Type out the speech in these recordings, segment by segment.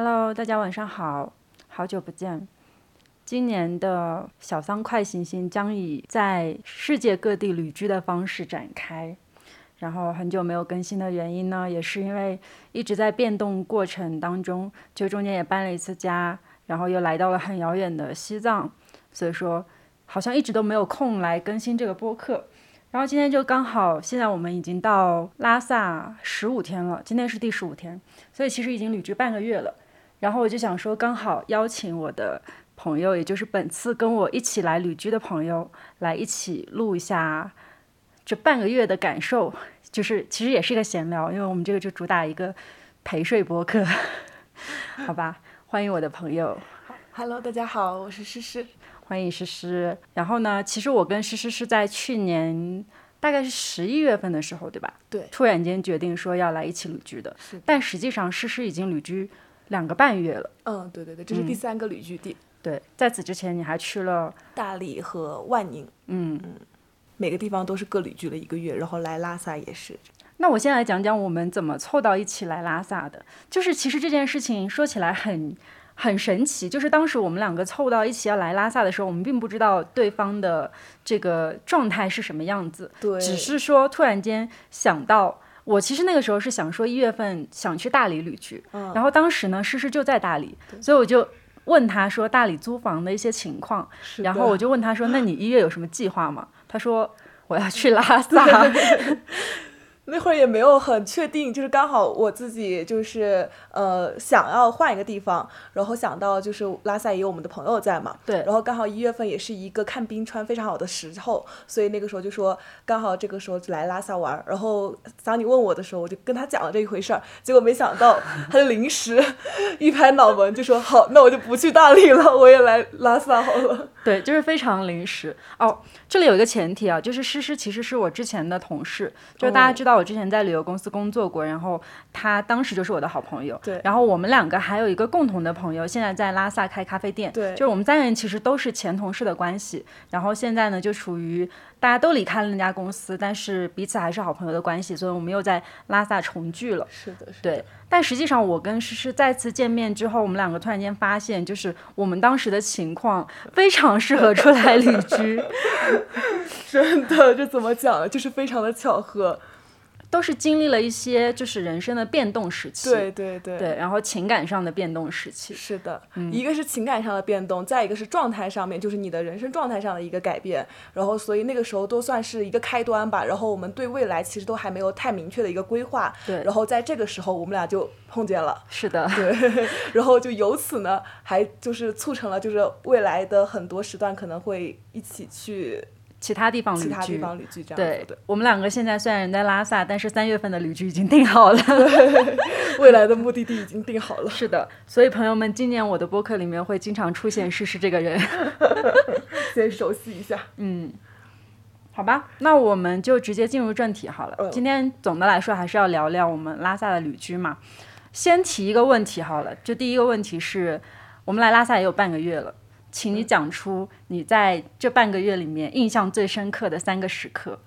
Hello，大家晚上好，好久不见。今年的小桑快行星将以在世界各地旅居的方式展开。然后很久没有更新的原因呢，也是因为一直在变动过程当中，就中间也搬了一次家，然后又来到了很遥远的西藏，所以说好像一直都没有空来更新这个播客。然后今天就刚好，现在我们已经到拉萨十五天了，今天是第十五天，所以其实已经旅居半个月了。然后我就想说，刚好邀请我的朋友，也就是本次跟我一起来旅居的朋友，来一起录一下这半个月的感受。就是其实也是一个闲聊，因为我们这个就主打一个陪睡播客，好吧？欢迎我的朋友。Hello，大家好，我是诗诗。欢迎诗诗。然后呢，其实我跟诗诗是在去年大概是十一月份的时候，对吧？对突然间决定说要来一起旅居的但实际上诗诗已经旅居两个半月了。嗯，对对对，这是第三个旅居地，对，在此之前你还去了，大理和万宁，嗯，每个地方都是各旅居了一个月，然后来拉萨也是。那我先来讲讲我们怎么凑到一起来拉萨的。就是其实这件事情说起来很很神奇，就是当时我们两个凑到一起要来拉萨的时候，我们并不知道对方的这个状态是什么样子，对，只是说突然间想到。我其实那个时候是想说一月份想去大理旅居，嗯。然后当时呢诗诗就在大理，所以我就问他说大理租房的一些情况，然后我就问他说那你一月有什么计划吗？他说我要去拉萨，那会儿也没有很确定，就是刚好我自己就是呃想要换一个地方，然后想到就是拉萨也有我们的朋友在嘛，对然后刚好一月份也是一个看冰川非常好的时候，所以那个时候就说刚好这个时候就来拉萨玩儿。然后当你问我的时候，我就跟他讲了这一回事儿，结果没想到他就临时 一拍脑门就说好，那我就不去大理了，我也来拉萨好了。对，就是非常临时哦。这里有一个前提啊，就是诗诗其实是我之前的同事，就是大家哦知道我之前在旅游公司工作过，然后他当时就是我的好朋友。对然后我们两个还有一个共同的朋友，现在在拉萨开咖啡店。对就是我们三个人其实都是前同事的关系，然后现在呢就处于大家都离开了那家公司，但是彼此还是好朋友的关系，所以我们又在拉萨重聚了。是的，是的。对，但实际上我跟诗诗再次见面之后，我们两个突然间发现，就是我们当时的情况非常适合出来旅居，真的，这怎么讲？就是非常的巧合。都是经历了一些就是人生的变动时期，对对对。对，然后情感上的变动时期，是的，一个是情感上的变动，再一个是状态上面，就是你的人生状态上的一个改变。然后，所以那个时候都算是一个开端吧。然后我们对未来其实都还没有太明确的一个规划。对然后在这个时候，我们俩就碰见了。是的，对，然后就由此呢，还就是促成了就是未来的很多时段可能会一起去其他地方旅居，其他地方旅居这样对。我们两个现在虽然人在拉萨，但是三月份的旅居已经定好了。未来的目的地已经定好了。是的，所以朋友们，今年我的播客里面会经常出现诗诗这个人。先熟悉一下。嗯，好吧，那我们就直接进入正题好了。嗯今天总的来说还是要聊聊我们拉萨的旅居嘛。先提一个问题好了，就第一个问题是，我们来拉萨也有半个月了，请你讲出你在这半个月里面印象最深刻的三个时刻。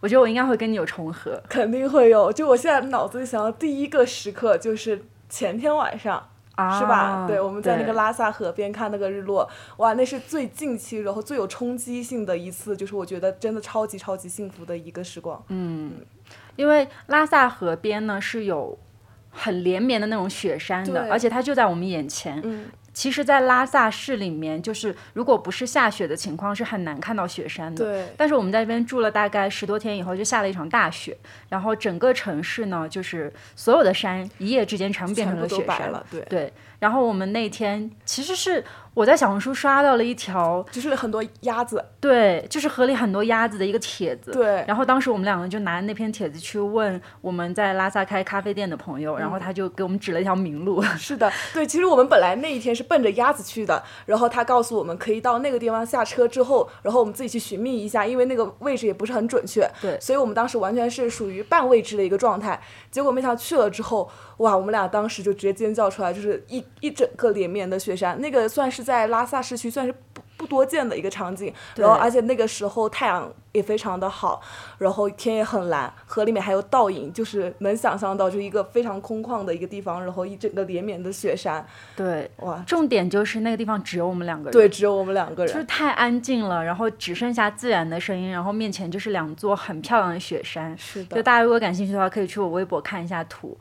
我觉得我应该会跟你有重合。肯定会有。就我现在脑子里想到第一个时刻就是前天晚上。啊，是吧？对，我们在那个拉萨河边看那个日落，哇，那是最近期，然后最有冲击性的一次，就是我觉得真的超级超级幸福的一个时光。嗯因为拉萨河边呢是有很连绵的那种雪山的，而且它就在我们眼前。嗯，其实，在拉萨市里面，就是如果不是下雪的情况，是很难看到雪山的。对，但是我们在这边住了大概十多天以后，就下了一场大雪，然后整个城市呢，就是所有的山一夜之间全部变成全部都雪山。了，对，对，然后我们那天其实是我在小红书刷到了一条，就是很多鸭子，对，就是河里很多鸭子的一个帖子。对，然后当时我们两个就拿那篇帖子去问我们在拉萨开咖啡店的朋友，然后他就给我们指了一条明路。是的，对，其实我们本来那一天是奔着鸭子去的，然后他告诉我们可以到那个地方下车之后，然后我们自己去寻觅一下，因为那个位置也不是很准确，对所以我们当时完全是属于半未知的一个状态。结果没想到去了之后，哇，我们俩当时就直接尖叫出来，就是一一整个连绵的雪山，那个算是在拉萨市区算是不不多见的一个场景。然后而且那个时候太阳也非常的好，然后天也很蓝，河里面还有倒影，就是能想象到就一个非常空旷的一个地方，然后一整个连绵的雪山。对，哇，重点就是那个地方只有我们两个人，对，只有我们两个人，就是太安静了，然后只剩下自然的声音，然后面前就是两座很漂亮的雪山。是的，就大家如果感兴趣的话，可以去我微博看一下图。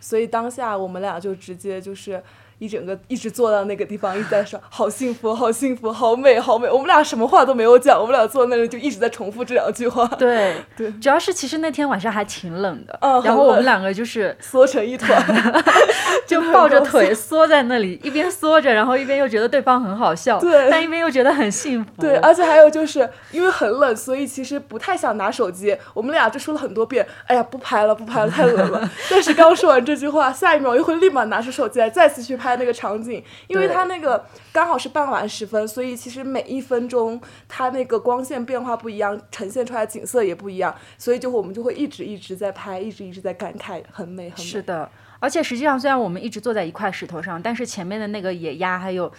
所以当下我们俩就直接就是。一整个一直坐到那个地方，一直在说好幸福，好幸福，好美，好美。我们俩什么话都没有讲，我们俩坐那里就一直在重复这两句话。对 对，主要是其实那天晚上还挺冷的，然后我们两个就是缩成一团 就抱着腿缩在那里，一边缩着，然后一边又觉得对方很好笑，对，但一边又觉得很幸福。对，而且还有就是因为很冷，所以其实不太想拿手机。我们俩就说了很多遍，哎呀，不拍了，不拍了，太冷了。但是刚说完这句话，下一秒又会立马拿出手机来，再次去拍那个场景。因为它那个刚好是傍晚时分，所以其实每一分钟它那个光线变化不一样，呈现出来景色也不一样，所以就我们就会一直一直在拍，一直一直在感慨，很美很美。是的，而且实际上虽然我们一直坐在一块石头上，但是前面的那个野鸭还有，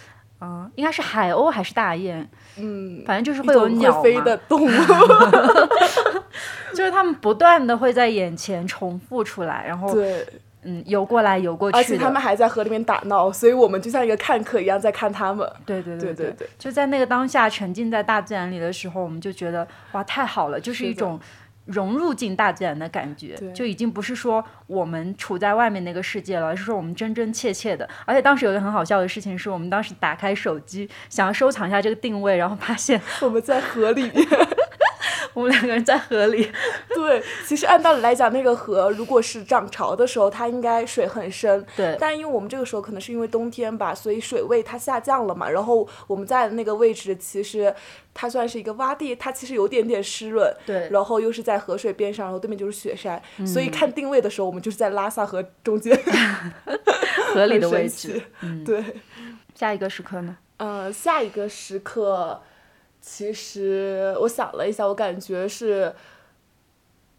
嗯，应该是海鸥还是大雁，嗯，反正就是会有鸟飞的动物，就是它们不断的会在眼前重复出来，然后对。嗯，游过来游过去，而且他们还在河里面打闹，所以我们就像一个看客一样在看他们。对对对对对，就在那个当下沉浸在大自然里的时候，我们就觉得哇，太好了，就是一种融入进大自然的感觉，就已经不是说我们处在外面那个世界了，而是说我们真真切切的。而且当时有一个很好笑的事情，是我们当时打开手机想要收藏一下这个定位，然后发现我们在河里面。我们两个人在河里，对，其实按道理来讲，那个河如果是涨潮的时候，它应该水很深，对。但因为我们这个时候可能是因为冬天吧，所以水位它下降了嘛。然后我们在的那个位置，其实它算是一个洼地，它其实有点点湿润，对。然后又是在河水边上，然后对面就是雪山，所以看定位的时候，我们就是在拉萨河中间，河里的位置，对。下一个时刻呢？呃，下一个时刻。其实我想了一下，我感觉是。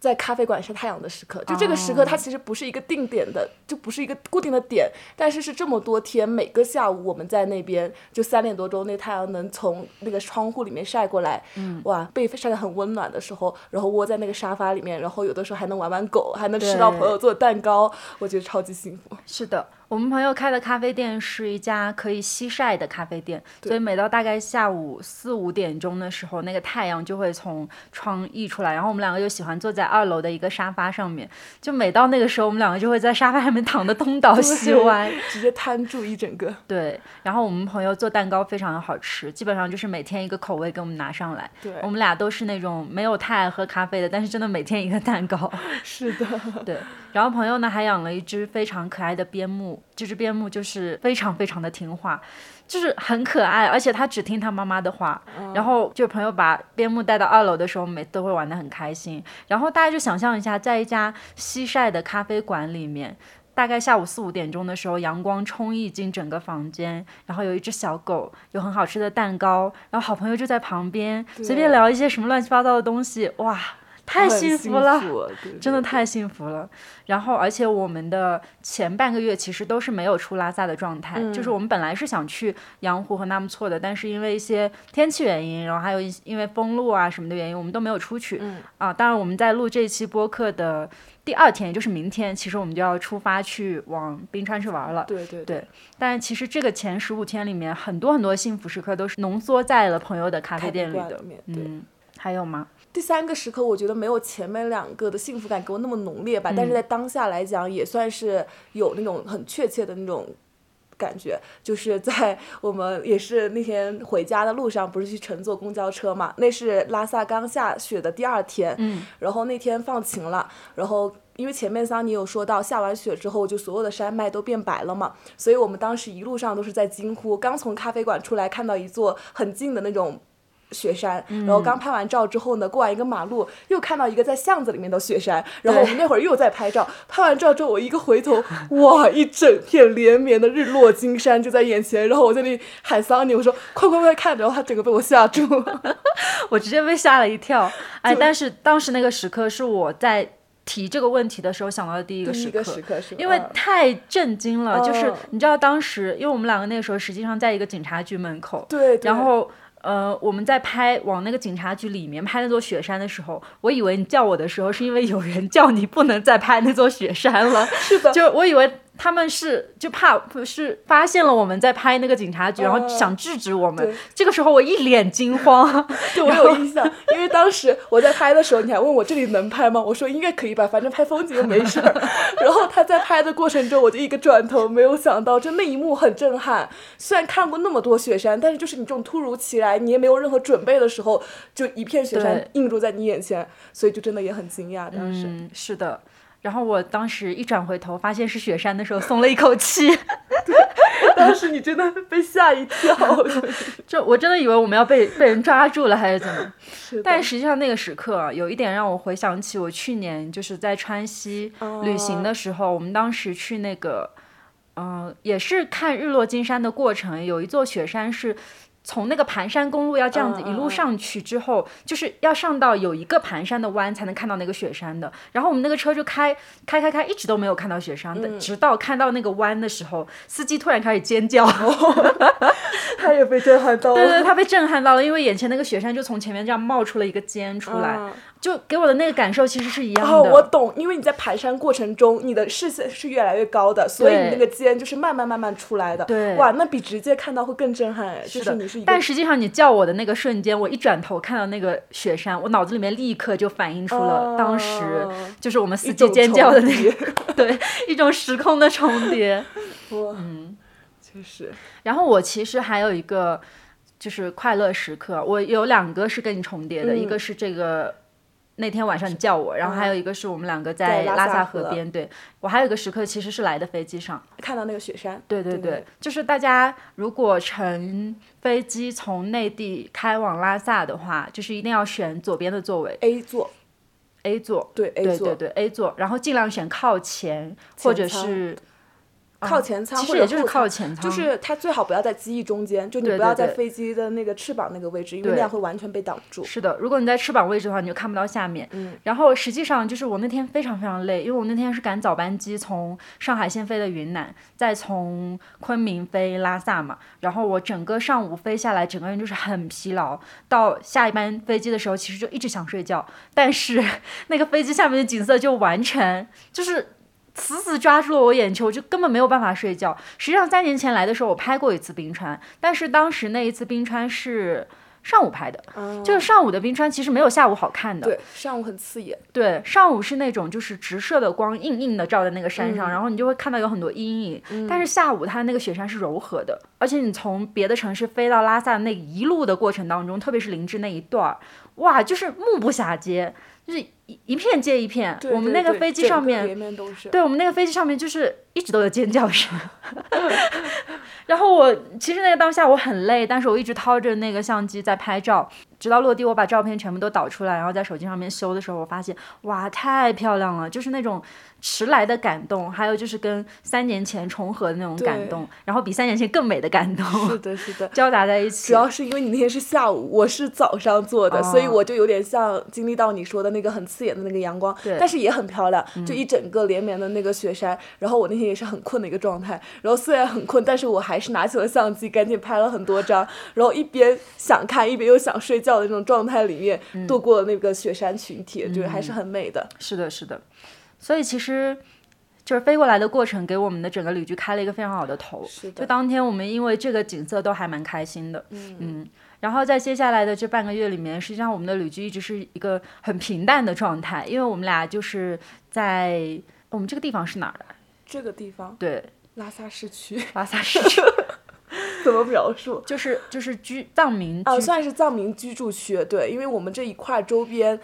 在咖啡馆晒太阳的时刻，就这个时刻，它其实不是一个定点的，就不是一个固定的点，但是是这么多天，每个下午我们在那边，就三点多钟，那太阳能从那个窗户里面晒过来，嗯，哇，被晒得很温暖的时候，然后窝在那个沙发里面，然后有的时候还能玩玩狗，还能吃到朋友做的蛋糕，我觉得超级幸福。是的，我们朋友开的咖啡店是一家可以西晒的咖啡店，所以每到大概下午四五点钟的时候，那个太阳就会从窗溢出来，然后我们两个就喜欢坐在。二楼的一个沙发上面，就每到那个时候，我们两个就会在沙发上面躺的东倒西歪，直接瘫住一整个。对，然后我们朋友做蛋糕非常的好吃，基本上就是每天一个口味给我们拿上来。对，我们俩都是那种没有太爱喝咖啡的，但是真的每天一个蛋糕。是的，对。然后朋友呢还养了一只非常可爱的边牧，这只边牧就是非常非常的听话。就是很可爱，而且它只听它妈妈的话。然后就朋友把边牧带到二楼的时候，每次都会玩得很开心。然后大家就想象一下，在一家西晒的咖啡馆里面，大概下午四五点钟的时候，阳光充溢进整个房间，然后有一只小狗，有很好吃的蛋糕，然后好朋友就在旁边随便聊一些什么乱七八糟的东西，哇！太幸福了，真的太幸福了。然后，而且我们的前半个月其实都是没有出拉萨的状态，就是我们本来是想去羊湖和纳木错的，但是因为一些天气原因，然后还有一因为封路啊什么的原因，我们都没有出去。啊，当然我们在录这期播客的第二天，也就是明天，其实我们就要出发去往冰川去玩了。对对对。但其实这个前十五天里面，很多很多幸福时刻都是浓缩在了朋友的咖啡店里的。嗯，还有吗？第三个时刻，我觉得没有前面两个的幸福感给我那么浓烈吧，但是在当下来讲，也算是有那种很确切的那种感觉，就是在 我们也是那天回家的路上，不是去乘坐公交车嘛，那是拉萨刚下雪的第二天，嗯，然后那天放晴了，然后因为前面桑尼有说到下完雪之后，就所有的山脉都变白了嘛，所以我们当时一路上都是在惊呼，刚从咖啡馆出来，看到一座很近的那种。雪山，然后刚拍完照之后呢，过完一个马路，又看到一个在巷子里面的雪山，然后我们那会儿又在拍照，拍完照之后我一个回头，哇，一整片连绵的日落金山就在眼前，然后我在那里喊桑尼，我说快快快看，然后他整个被我吓住，我直接被吓了一跳，哎，但是当时那个时刻是我在提这个问题的时候想到的第一个时刻，是因为太震惊了，就是你知道当时，因为我们两个那个时候实际上在一个警察局门口，对，然后。呃，我们在拍往那个警察局里面拍那座雪山的时候，我以为你叫我的时候是因为有人叫你不能再拍那座雪山了，是的，就我以为他们是就怕不是发现了我们在拍那个警察局，然后想制止我们。这个时候我一脸惊慌，对我有印象，因为当时我在拍的时候，你还问我这里能拍吗？我说应该可以吧，反正拍风景又没事儿。然后他在拍的过程中，我就一个转头，没有想到，就那一幕很震撼。虽然看过那么多雪山，但是就是你这种突如其来，你也没有任何准备的时候，就一片雪山映入在你眼前，所以就真的也很惊讶。当时，嗯，是的。然后我当时一转回头发现是雪山的时候，松了一口气。当时你真的被吓一跳。就我真的以为我们要被被人抓住了还是怎么？是但实际上那个时刻啊，有一点让我回想起我去年就是在川西旅行的时候，我们当时去那个，嗯、也是看日落金山的过程，有一座雪山是。从那个盘山公路要这样子一路上去之后，就是要上到有一个盘山的弯才能看到那个雪山的。然后我们那个车就开开开开，一直都没有看到雪山的，直到看到那个弯的时候，司机突然开始尖叫。他也被震撼到了。对对，他被震撼到了，因为眼前那个雪山就从前面这样冒出了一个尖出来，嗯就给我的那个感受其实是一样的。哦，我懂，因为你在盘山过程中，你的视线是越来越高的，所以你那个尖就是慢慢慢慢出来的。对哇，那比直接看到会更震撼哎，就是的你是但实际上你叫我的那个瞬间，我一转头看到那个雪山，我脑子里面立刻就反映出了当时哦就是我们司一种机尖叫的那个，对，一种时空的重叠。哇，嗯，确实，然后我其实还有一个就是快乐时刻，我有两个是跟你重叠的，嗯一个是这个。那天晚上你叫我，然后还有一个是我们两个在拉萨萨河。河边。对。我还有一个时刻其实是来的飞机上，看到那个雪山，对对对对，就是大家如果乘飞机从内地开往拉萨的话，就是一定要选左边的座位 A 座，A 座，对 A 座，对对对 A 座，然后尽量选靠前或者是靠前舱其实也就是靠前舱，就是它最好不要在机翼中间，就你不要在飞机的那个翅膀那个位置，因为对那样会完全被挡住。是的，如果你在翅膀位置的话，你就看不到下面。嗯，然后实际上就是我那天非常非常累，因为我那天是赶早班机，从上海先飞的云南，再从昆明飞拉萨嘛。然后我整个上午飞下来，整个人就是很疲劳。到下一班飞机的时候，其实就一直想睡觉，但是 那个飞机下面的景色就完全就是。死死抓住了我眼球，我就根本没有办法睡觉。实际上，三年前来的时候，我拍过一次冰川，但是当时那一次冰川是上午拍的，就是上午的冰川其实没有下午好看的。对，上午很刺眼。对，上午是那种就是直射的光硬硬的照在那个山嗯上，然后你就会看到有很多阴影。但是下午它那个雪山是柔和的，而且你从别的城市飞到拉萨那一路的过程当中，特别是林芝那一段儿，哇，就是目不暇接，就是一一片接一片。对我们那个飞机上面。对我们那个飞机上面就是一直都有尖叫声。然后我其实那个当下我很累，但是我一直掏着那个相机在拍照，直到落地我把照片全部都导出来，然后在手机上面修的时候，我发现哇太漂亮了，就是那种迟来的感动，还有就是跟三年前重合的那种感动，然后比三年前更美的感动是的，是的。交杂在一起。主要是因为你那天是下午，我是早上做的，哦所以我就有点像经历到你说的那个很刺眼的那个阳光，但是也很漂亮，就一整个连绵的那个雪山。然后我那天也是很困的一个状态，然后虽然很困，但是我还是拿起了相机，赶紧拍了很多张，然后一边想看，一边又想睡觉的那种状态里面嗯。度过了那个雪山群体，就是还是很美的。是的，是的，所以其实。就是飞过来的过程，给我们的整个旅居开了一个非常好的头。是的。就当天我们因为这个景色都还蛮开心的，嗯。然后在接下来的这半个月里面，实际上我们的旅居一直是一个很平淡的状态，因为我们俩就是在我们这个地方是哪儿来？这个地方，对，拉萨市区。拉萨市区，怎么描述？就是就是居藏民啊，居算是藏民居住区，对，因为我们这一块周边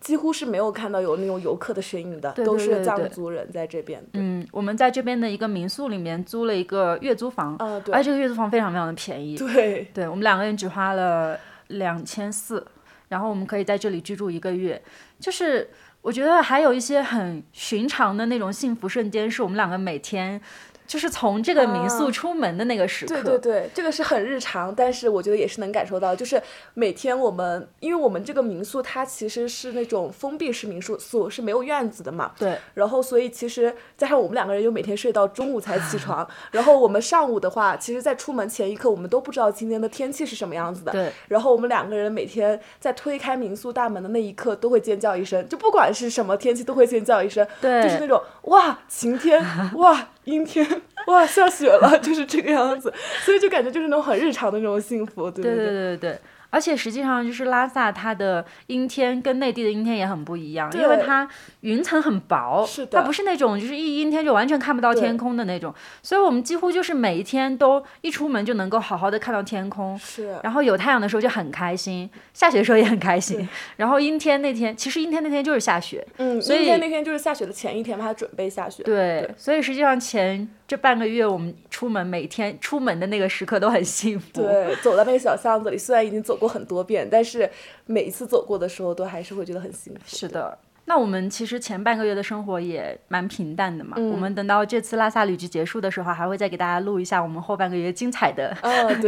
几乎是没有看到有那种游客的身影的，对都是藏族人在这边。嗯，我们在这边的一个民宿里面租了一个月租房，啊，对而且这个月租房非常非常的便宜，对，对我们两个人只花了两千四，然后我们可以在这里居住一个月。就是我觉得还有一些很寻常的那种幸福瞬间，是我们两个每天就是从这个民宿出门的那个时刻。对对对，这个是很日常，但是我觉得也是能感受到，就是每天我们，因为我们这个民宿它其实是那种封闭式民宿，宿是没有院子的嘛。对。然后，所以其实加上我们两个人又每天睡到中午才起床，然后我们上午的话，其实在出门前一刻，我们都不知道今天的天气是什么样子的。对。然后我们两个人每天在推开民宿大门的那一刻，都会尖叫一声，就不管是什么天气，都会尖叫一声。对。就是那种哇，晴天，哇，阴天。哇，下雪了，就是这个样子，所以就感觉就是那种很日常的那种幸福，对对对对对。而且实际上，就是拉萨它的阴天跟内地的阴天也很不一样，因为它云层很薄，它不是那种就是一阴天就完全看不到天空的那种，所以我们几乎就是每一天都一出门就能够好好的看到天空，是。然后有太阳的时候就很开心，下雪的时候也很开心，然后阴天那天，其实阴天那天就是下雪，嗯，阴天那天就是下雪的前一天嘛，它准备下雪，对，所以实际上前。这半个月，我们出门每天出门的那个时刻都很幸福。对，走到那个小巷子里，虽然已经走过很多遍，但是每一次走过的时候，都还是会觉得很幸福。是的，那我们其实前半个月的生活也蛮平淡的嘛。我们等到这次拉萨旅居结束的时候，还会再给大家录一下我们后半个月精彩的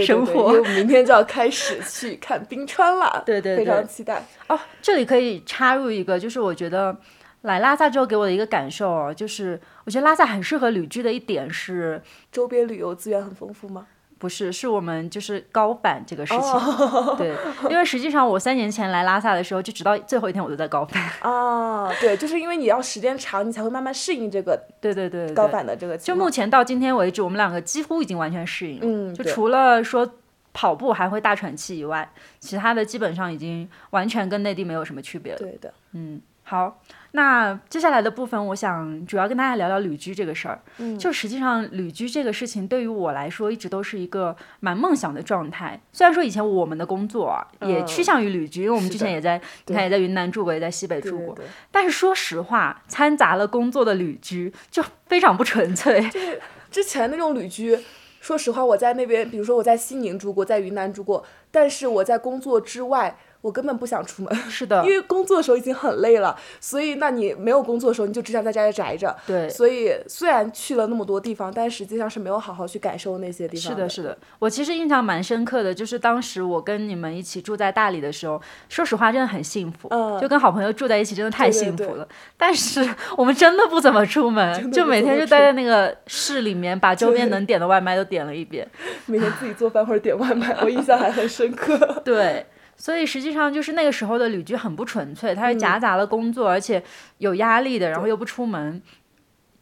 生活。因为明天就要开始去看冰川了。对对对，非常期待。哦，这里可以插入一个，就是我觉得。来拉萨之后给我的一个感受，就是我觉得拉萨很适合旅居的一点是周边旅游资源很丰富吗？不是，是我们就是高反这个事情。对，因为实际上我三年前来拉萨的时候，就直到最后一天我都在高反。啊，对，就是因为你要时间长，你才会慢慢适应这个。对对对。高反的这个。就目前到今天为止，我们两个几乎已经完全适应。嗯。就除了说跑步还会大喘气以外，其他的基本上已经完全跟内地没有什么区别了。对的。嗯，好。那接下来的部分，我想主要跟大家聊聊旅居这个事儿。嗯，就实际上旅居这个事情，对于我来说一直都是一个蛮梦想的状态。虽然说以前我们的工作啊，也趋向于旅居，因为我们之前也在，你看也在云南住过，也在西北住过。但是说实话，掺杂了工作的旅居就非常不纯粹。就是之前那种旅居，说实话，我在那边，比如说我在西宁住过，在云南住过，但是我在工作之外。我根本不想出门，是的，因为工作的时候已经很累了，所以那你没有工作的时候，你就只想在家里宅着。对，所以虽然去了那么多地方，但实际上是没有好好去感受那些地方。是的，是的，我其实印象蛮深刻的，就是当时我跟你们一起住在大理的时候，说实话真的很幸福，嗯，就跟好朋友住在一起真的太幸福了。但是我们真的不怎么出门，就每天就待在那个市里面，把周边能点的外卖都点了一遍，每天自己做饭或者点外卖，我印象还很深刻。对。所以实际上就是那个时候的旅居很不纯粹，它是夹杂了工作，而且有压力的，然后又不出门。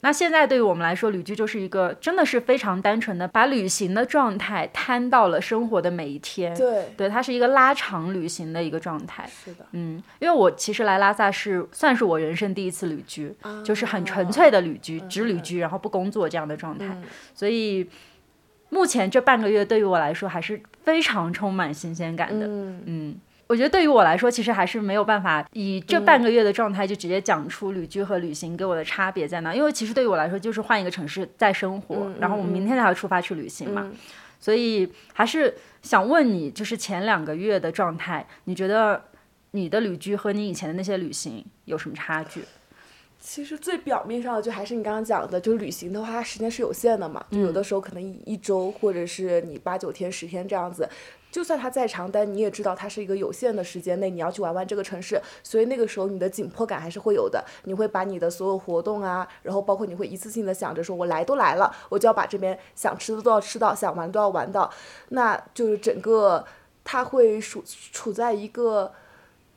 那现在对于我们来说，旅居就是一个真的是非常单纯的，把旅行的状态摊到了生活的每一天。对，对，它是一个拉长旅行的一个状态。是的，嗯，因为我其实来拉萨是算是我人生第一次旅居，就是很纯粹的旅居，只旅居，然后不工作这样的状态。所以。目前这半个月对于我来说还是非常充满新鲜感的。嗯嗯，我觉得对于我来说，其实还是没有办法以这半个月的状态就直接讲出旅居和旅行给我的差别在哪。因为其实对于我来说，就是换一个城市再生活，然后我们明天才要出发去旅行嘛。所以还是想问你，就是前两个月的状态，你觉得你的旅居和你以前的那些旅行有什么差距？其实最表面上的就还是你刚刚讲的，就是旅行的话，它时间是有限的嘛，就有的时候可能一一周或者是你八九天、十天这样子，就算它再长，但你也知道它是一个有限的时间内你要去玩玩这个城市，所以那个时候你的紧迫感还是会有的，你会把你的所有活动啊，然后包括你会一次性的想着说，我来都来了，我就要把这边想吃的都要吃到，想玩都要玩到，那就是整个它会处处在一个。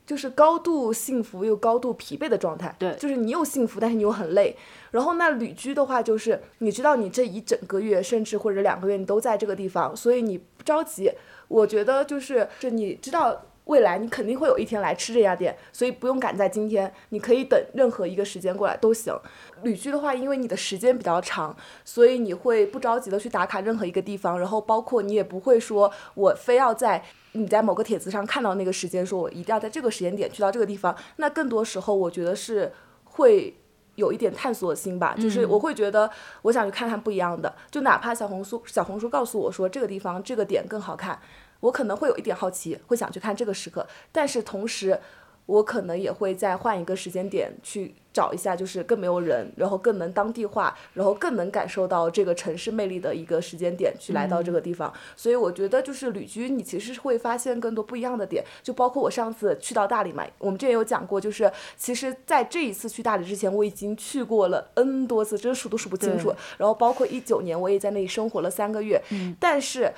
就是高度幸福又高度疲惫的状态，对，就是你又幸福，但是你又很累。然后那旅居的话，就是你知道你这一整个月，甚至或者两个月，你都在这个地方，所以你不着急。我觉得就是，这你知道未来你肯定会有一天来吃这家店，所以不用赶在今天，你可以等任何一个时间过来都行。旅居的话，因为你的时间比较长，所以你会不着急的去打卡任何一个地方，然后包括你也不会说我非要在。你在某个帖子上看到那个时间，说我一定要在这个时间点去到这个地方，那更多时候我觉得是会有一点探索心吧，就是我会觉得我想去看看不一样的，就哪怕小红书小红书告诉我说这个地方这个点更好看，我可能会有一点好奇，会想去看这个时刻，但是同时我可能也会再换一个时间点去找一下，就是更没有人，然后更能当地化，然后更能感受到这个城市魅力的一个时间点去来到这个地方。所以我觉得就是旅居，你其实是会发现更多不一样的点。就包括我上次去到大理嘛，我们之前有讲过，就是其实在这一次去大理之前，我已经去过了 N 多次，真数都数不清楚。然后包括一九年，我也在那里生活了三个月。嗯，但是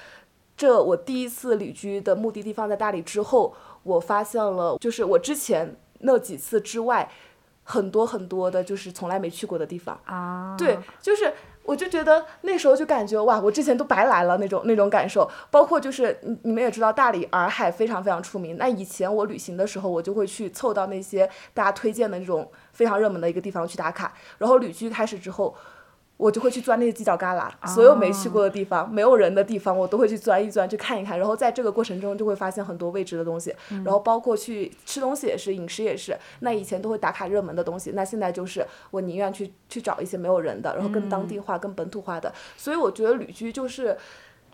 这我第一次旅居的目的地放在大理之后。我发现了，就是我之前那几次之外，很多很多的，就是从来没去过的地方啊。对，就是我就觉得那时候就感觉哇，我之前都白来了那种那种感受。包括就是你你们也知道，大理洱海非常非常出名。那以前我旅行的时候，我就会去凑到那些大家推荐的那种非常热门的一个地方去打卡。然后旅居开始之后。我就会去钻那些犄角旮旯，所有没去过的地方、没有人的地方，我都会去钻一钻，去看一看。然后在这个过程中，就会发现很多未知的东西。然后包括去吃东西也是，饮食也是。那以前都会打卡热门的东西，那现在就是我宁愿去去找一些没有人的，然后更当地化、更本土化的。所以我觉得旅居就是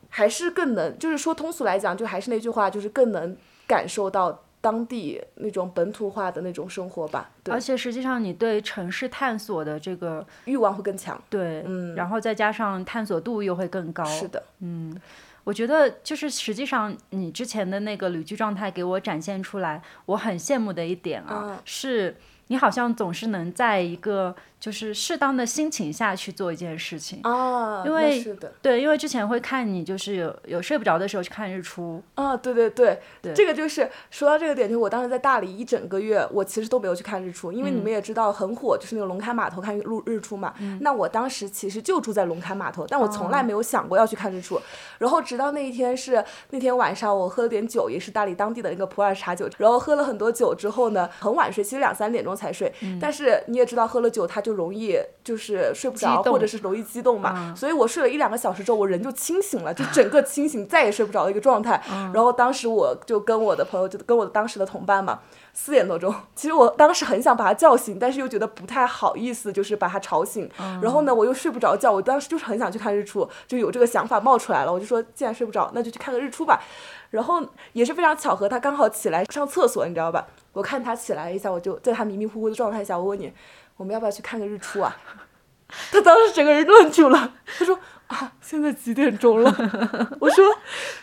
还是更能，就是说通俗来讲，就还是那句话，就是更能感受到。当地那种本土化的那种生活吧，而且实际上你对城市探索的这个欲望会更强，对，嗯，然后再加上探索度又会更高，是的，嗯，我觉得就是实际上你之前的那个旅居状态给我展现出来，我很羡慕的一点啊，是你好像总是能在一个。就是适当的心情下去做一件事情啊，因为是的，对，因为之前会看你就是有有睡不着的时候去看日出啊，对对对对，这个就是说到这个点，就是我当时在大理一整个月，我其实都没有去看日出，因为你们也知道很火，就是那个龙坎码头看日日出嘛。那我当时其实就住在龙坎码头，但我从来没有想过要去看日出。然后直到那一天是那天晚上，我喝了点酒，也是大理当地的那个普洱茶酒，然后喝了很多酒之后呢，很晚睡，其实两三点钟才睡。但是你也知道，喝了酒它。就容易就是睡不着，或者是容易激动嘛，所以我睡了一两个小时之后，我人就清醒了，就整个清醒，再也睡不着的一个状态。然后当时我就跟我的朋友，就跟我当时的同伴嘛，四点多钟，其实我当时很想把他叫醒，但是又觉得不太好意思，就是把他吵醒。然后呢，我又睡不着觉，我当时就是很想去看日出，就有这个想法冒出来了，我就说既然睡不着，那就去看个日出吧。然后也是非常巧合，他刚好起来上厕所，你知道吧？我看他起来一下，我就在他迷迷糊糊的状态下，我问你。我们要不要去看个日出啊？他当时整个人愣住了，他说：“啊，现在几点钟了？” 我说：“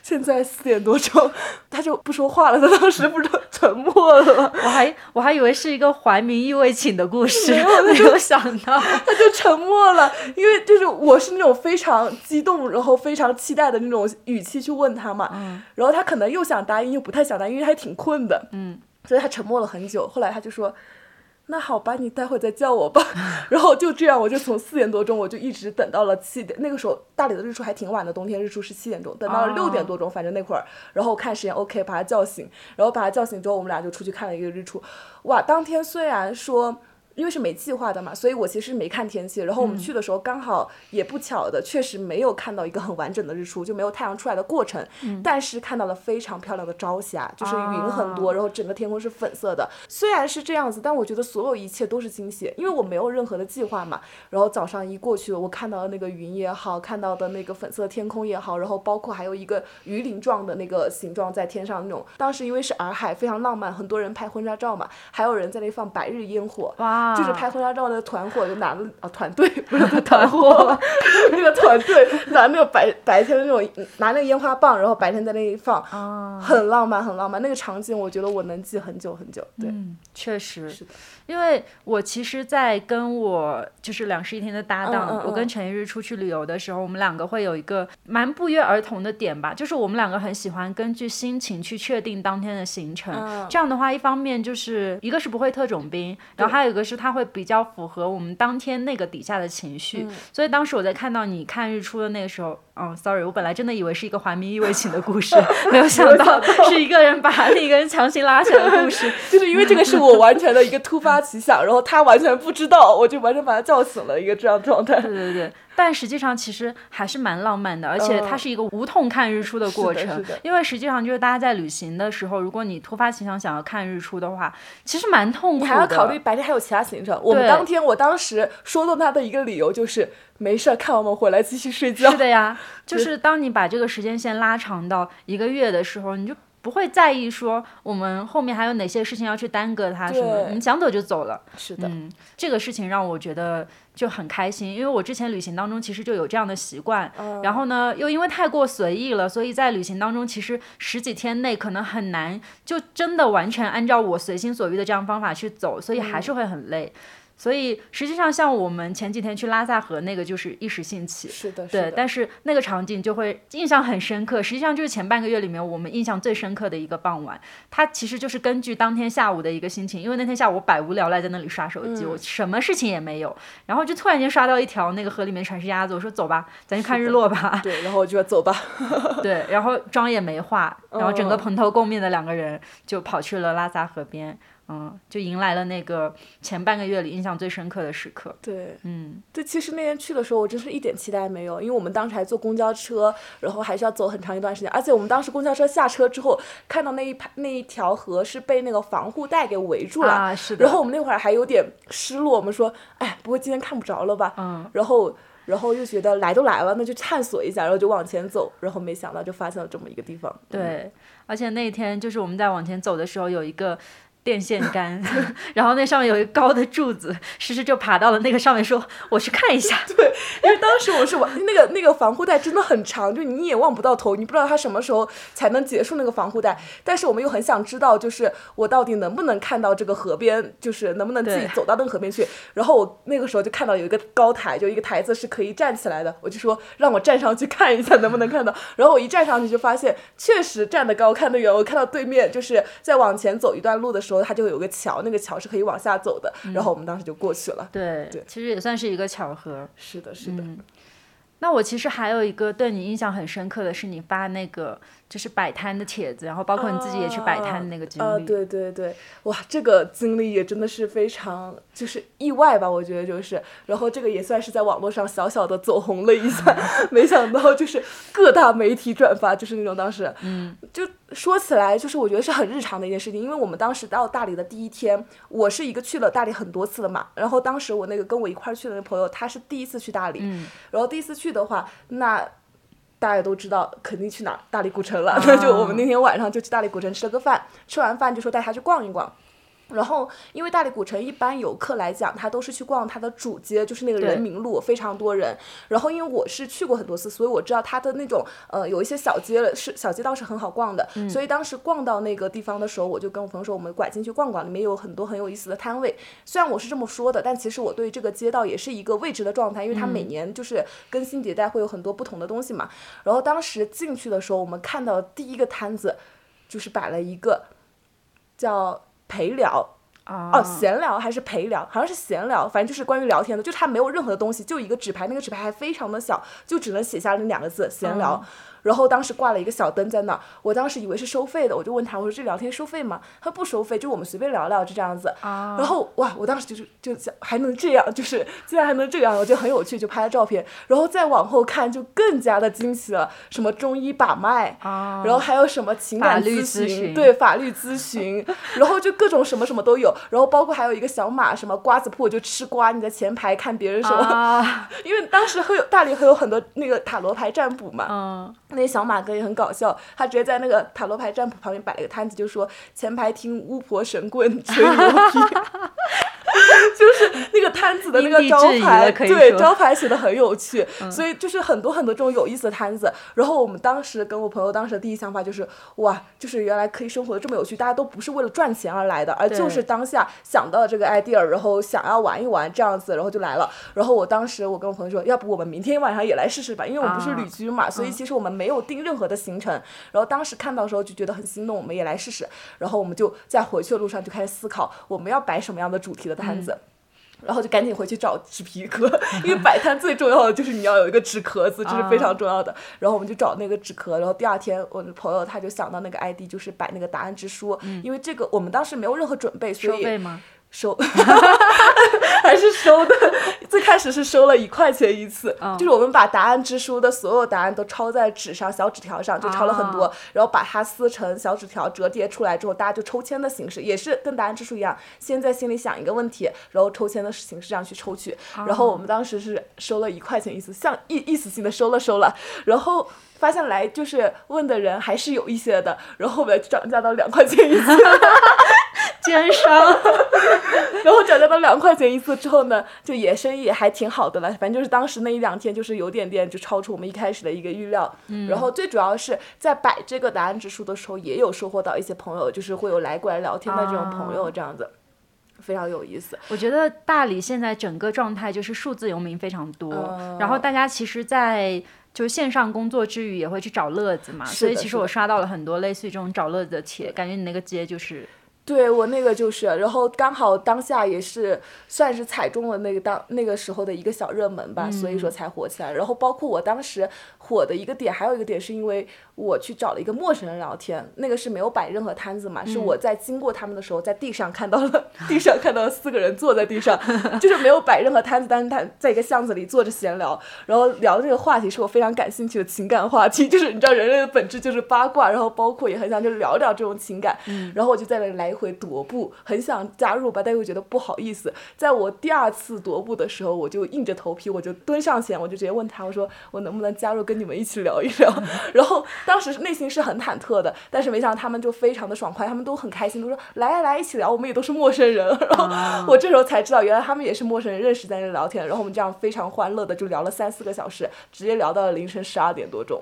现在四点多钟。”他就不说话了，他当时不是沉默了。我还我还以为是一个怀民意未寝的故事，没有想到 他就沉默了，因为就是我是那种非常激动，然后非常期待的那种语气去问他嘛。嗯。然后他可能又想答应，又不太想答应，因为他还挺困的。嗯。所以他沉默了很久，后来他就说。那好吧，你待会再叫我吧。然后就这样，我就从四点多钟，我就一直等到了七点。那个时候大理的日出还挺晚的，冬天日出是七点钟，等到了六点多钟，反正那会儿，然后我看时间 OK，把他叫醒，然后把他叫醒之后，我们俩就出去看了一个日出。哇，当天虽然说。因为是没计划的嘛，所以我其实没看天气。然后我们去的时候刚好也不巧的，确实没有看到一个很完整的日出，就没有太阳出来的过程。但是看到了非常漂亮的朝霞，就是云很多，然后整个天空是粉色的。虽然是这样子，但我觉得所有一切都是惊喜，因为我没有任何的计划嘛。然后早上一过去，我看到的那个云也好，看到的那个粉色天空也好，然后包括还有一个鱼鳞状的那个形状在天上那种。当时因为是洱海，非常浪漫，很多人拍婚纱照嘛，还有人在那放白日烟火。哇。就是拍婚纱照的团伙就男的啊团队不是 团伙，那个团队拿那个白白天的那种拿那个烟花棒，然后白天在那里放，很浪漫很浪漫。那个场景我觉得我能记很久很久。对，确实是的。因为我其实，在跟我就是两室一厅的搭档，我跟陈一日出去旅游的时候，我们两个会有一个蛮不约而同的点吧，就是我们两个很喜欢根据心情去确定当天的行程。这样的话，一方面就是一个是不会特种兵，然后还有一个是它会比较符合我们当天那个底下的情绪。所以当时我在看到你看日出的那个时候。哦，sorry，我本来真的以为是一个怀民意味情的故事，没有想到是一个人把另一个人强行拉起来的故事。就是因为这个是我完全的一个突发奇想，然后他完全不知道，我就完全把他叫醒了一个这样状态。对对对。但实际上其实还是蛮浪漫的，而且它是一个无痛看日出的过程。因为实际上就是大家在旅行的时候，如果你突发奇想想要看日出的话，其实蛮痛苦的。你还要考虑白天还有其他行程。我们当天，我当时说动他的一个理由就是没事儿，看完我们回来继续睡觉。是的呀，就是当你把这个时间线拉长到一个月的时候，你就。不会在意说我们后面还有哪些事情要去耽搁他什么，对我们想走就走了。是的，嗯，这个事情让我觉得就很开心，因为我之前旅行当中其实就有这样的习惯，嗯。然后呢，又因为太过随意了，所以在旅行当中其实十几天内可能很难就真的完全按照我随心所欲的这样方法去走，所以还是会很累。所以实际上，像我们前几天去拉萨河那个，就是一时兴起，是的，是对，的。但是那个场景就会印象很深刻。实际上就是前半个月里面我们印象最深刻的一个傍晚。它其实就是根据当天下午的一个心情，因为那天下午我百无聊赖在那里刷手机，我什么事情也没有，然后就突然间刷到一条那个河里面全是鸭子，我说走吧，咱去看日落吧。对，然后我就说走吧，对，然后妆也没化，然后整个嗯蓬头垢面的两个人就跑去了拉萨河边，嗯，就迎来了那个前半个月里印象最深刻的时刻。对，嗯，对，其实那天去的时候，我真是一点期待没有，因为我们当时还坐公交车，然后还是要走很长一段时间，而且我们当时公交车下车之后，看到那一排那一条河是被那个防护带给围住了，啊，是的。然后我们那会儿还有点失落，我们说，哎，不会今天看不着了吧？嗯，然后。然后又觉得来都来了，那就探索一下，然后就往前走，然后没想到就发现了这么一个地方。对，而且那天就是我们在往前走的时候，有一个电线杆，然后那上面有一个高的柱子，诗诗就爬到了那个上面说：“我去看一下。对因为当时我是玩那个那个防护带真的很长，就你也望不到头，你不知道它什么时候才能结束那个防护带。但是我们又很想知道，就是我到底能不能看到这个河边，就是能不能自己走到那个河边去。然后我那个时候就看到有一个高台，就一个台子是可以站起来的，我就说让我站上去看一下能不能看到。然后我一站上去就发现，确实站得高看得远。我看到对面就是在往前走一段路的时候，它就有个桥，那个桥是可以往下走的。然后我们当时就过去了。对”对其实也算是一个巧合。是的，是的。那我其实还有一个对你印象很深刻的是，你发那个就是摆摊的帖子，然后包括你自己也去摆摊的那个经啊，历。对对对，哇，这个经历也真的是非常就是意外吧，我觉得就是，然后这个也算是在网络上小小的走红了一下，没想到就是各大媒体转发，就是那种当时，嗯，就说起来就是我觉得是很日常的一件事情，因为我们当时到大理的第一天，我是一个去了大理很多次的嘛，然后当时我那个跟我一块儿去的那朋友，他是第一次去大理，嗯然后第一次去的话，那。大家都知道肯定去哪儿，大理古城了。那、就我们那天晚上就去大理古城吃了个饭，吃完饭就说带他去逛一逛。然后，因为大理古城一般游客来讲，他都是去逛它的主街，就是那个人民路，非常多人。然后，因为我是去过很多次，所以我知道它的那种呃有一些小街了是小街道是很好逛的。所以当时逛到那个地方的时候，我就跟我朋友说，我们拐进去逛逛，里面有很多很有意思的摊位。虽然我是这么说的，但其实我对这个街道也是一个未知的状态，因为它每年就是更新迭代，会有很多不同的东西嘛。然后当时进去的时候，我们看到第一个摊子就是摆了一个叫陪聊。啊哦，闲聊还是陪聊，好像是闲聊，反正就是关于聊天的，就他没有任何的东西，就一个纸牌，那个纸牌还非常的小，就只能写下那两个字闲聊。然后当时挂了一个小灯在那儿，我当时以为是收费的，我就问他，我说这聊天收费吗？他说不收费，就我们随便聊聊，就这样子。啊。然后哇，我当时就是就想还能这样，就是竟然还能这样，我觉得很有趣，就拍了照片。然后再往后看，就更加的惊奇了，什么中医把脉，啊，然后还有什么情感咨咨询。对法律咨询，然后就各种什么什么都有，然后包括还有一个小马，什么瓜子铺就吃瓜，你在前排看别人什么，啊，因为当时会有大理会有很多那个塔罗牌占卜嘛，嗯，那些小马哥也很搞笑，他直接在那个塔罗牌占卜旁边摆了一个摊子，就说前排听巫婆神棍吹牛逼。就是那个摊子的那个招牌，对招牌写的很有趣，所以就是很多很多这种有意思的摊子。然后我们当时跟我朋友当时的第一想法就是，哇，就是原来可以生活的这么有趣，大家都不是为了赚钱而来的，而就是当下想到了这个 idea，然后想要玩一玩这样子，然后就来了。然后我当时我跟我朋友说，要不我们明天晚上也来试试吧，因为我们不是啊旅居嘛，所以其实我们没有定任何的行程。然后当时看到的时候就觉得很心动，我们也来试试。然后我们就在回去的路上就开始思考我们要摆什么样的主题的摊子。然后就赶紧回去找纸皮壳，因为摆摊最重要的就是你要有一个纸壳子，这是非常重要的。然后我们就找那个纸壳，然后第二天我的朋友他就想到那个 ID 就是摆那个答案之书，因为这个我们当时没有任何准备，所以收费吗？收 还是收的。最开始是收了一块钱一次，嗯就是我们把答案之书的所有答案都抄在纸上，小纸条上，就抄了很多，啊然后把它撕成小纸条折叠出来之后，大家就抽签的形式，也是跟答案之书一样，先在心里想一个问题，然后抽签的形式这样去抽取。然后我们当时是收了一块钱一次，像意意思性的收了收了，然后。发现来就是问的人还是有一些的，然后后面涨价到两块钱一次，奸商。然后涨价到两块钱一次之后呢，就也生意也还挺好的了。反正就是当时那一两天，就是有点点就超出我们一开始的一个预料。嗯。然后最主要是在摆这个答案之书的时候，也有收获到一些朋友，就是会有来过来聊天的这种朋友，这样子。非常有意思，我觉得大理现在整个状态就是数字游民非常多，嗯然后大家其实，在就是线上工作之余也会去找乐子嘛，所以其实我刷到了很多类似于这种找乐子的帖，感觉你那个街就是对我那个就是，然后刚好当下也是算是踩中了那个当那个时候的一个小热门吧，所以说才火起来。然后包括我当时火的一个点，还有一个点是因为我去找了一个陌生人聊天，那个是没有摆任何摊子嘛，是我在经过他们的时候，在地上看到了地上看到了四个人坐在地上，就是没有摆任何摊子，但是他在一个巷子里坐着闲聊，然后聊的这个话题是我非常感兴趣的情感话题，就是你知道人类的本质就是八卦，然后包括也很想就聊聊这种情感，然后我就在那里来回踱步，很想加入吧，但又觉得不好意思。在我第二次踱步的时候，我就硬着头皮，我就蹲上前，我就直接问他，我说我能不能加入跟你们一起聊一聊？然后当时内心是很忐忑的，但是没想到他们就非常的爽快，他们都很开心，都说来来来一起聊，我们也都是陌生人。然后我这时候才知道，原来他们也是陌生人，认识在那聊天，然后我们这样非常欢乐的就聊了三四个小时，直接聊到了凌晨十二点多钟。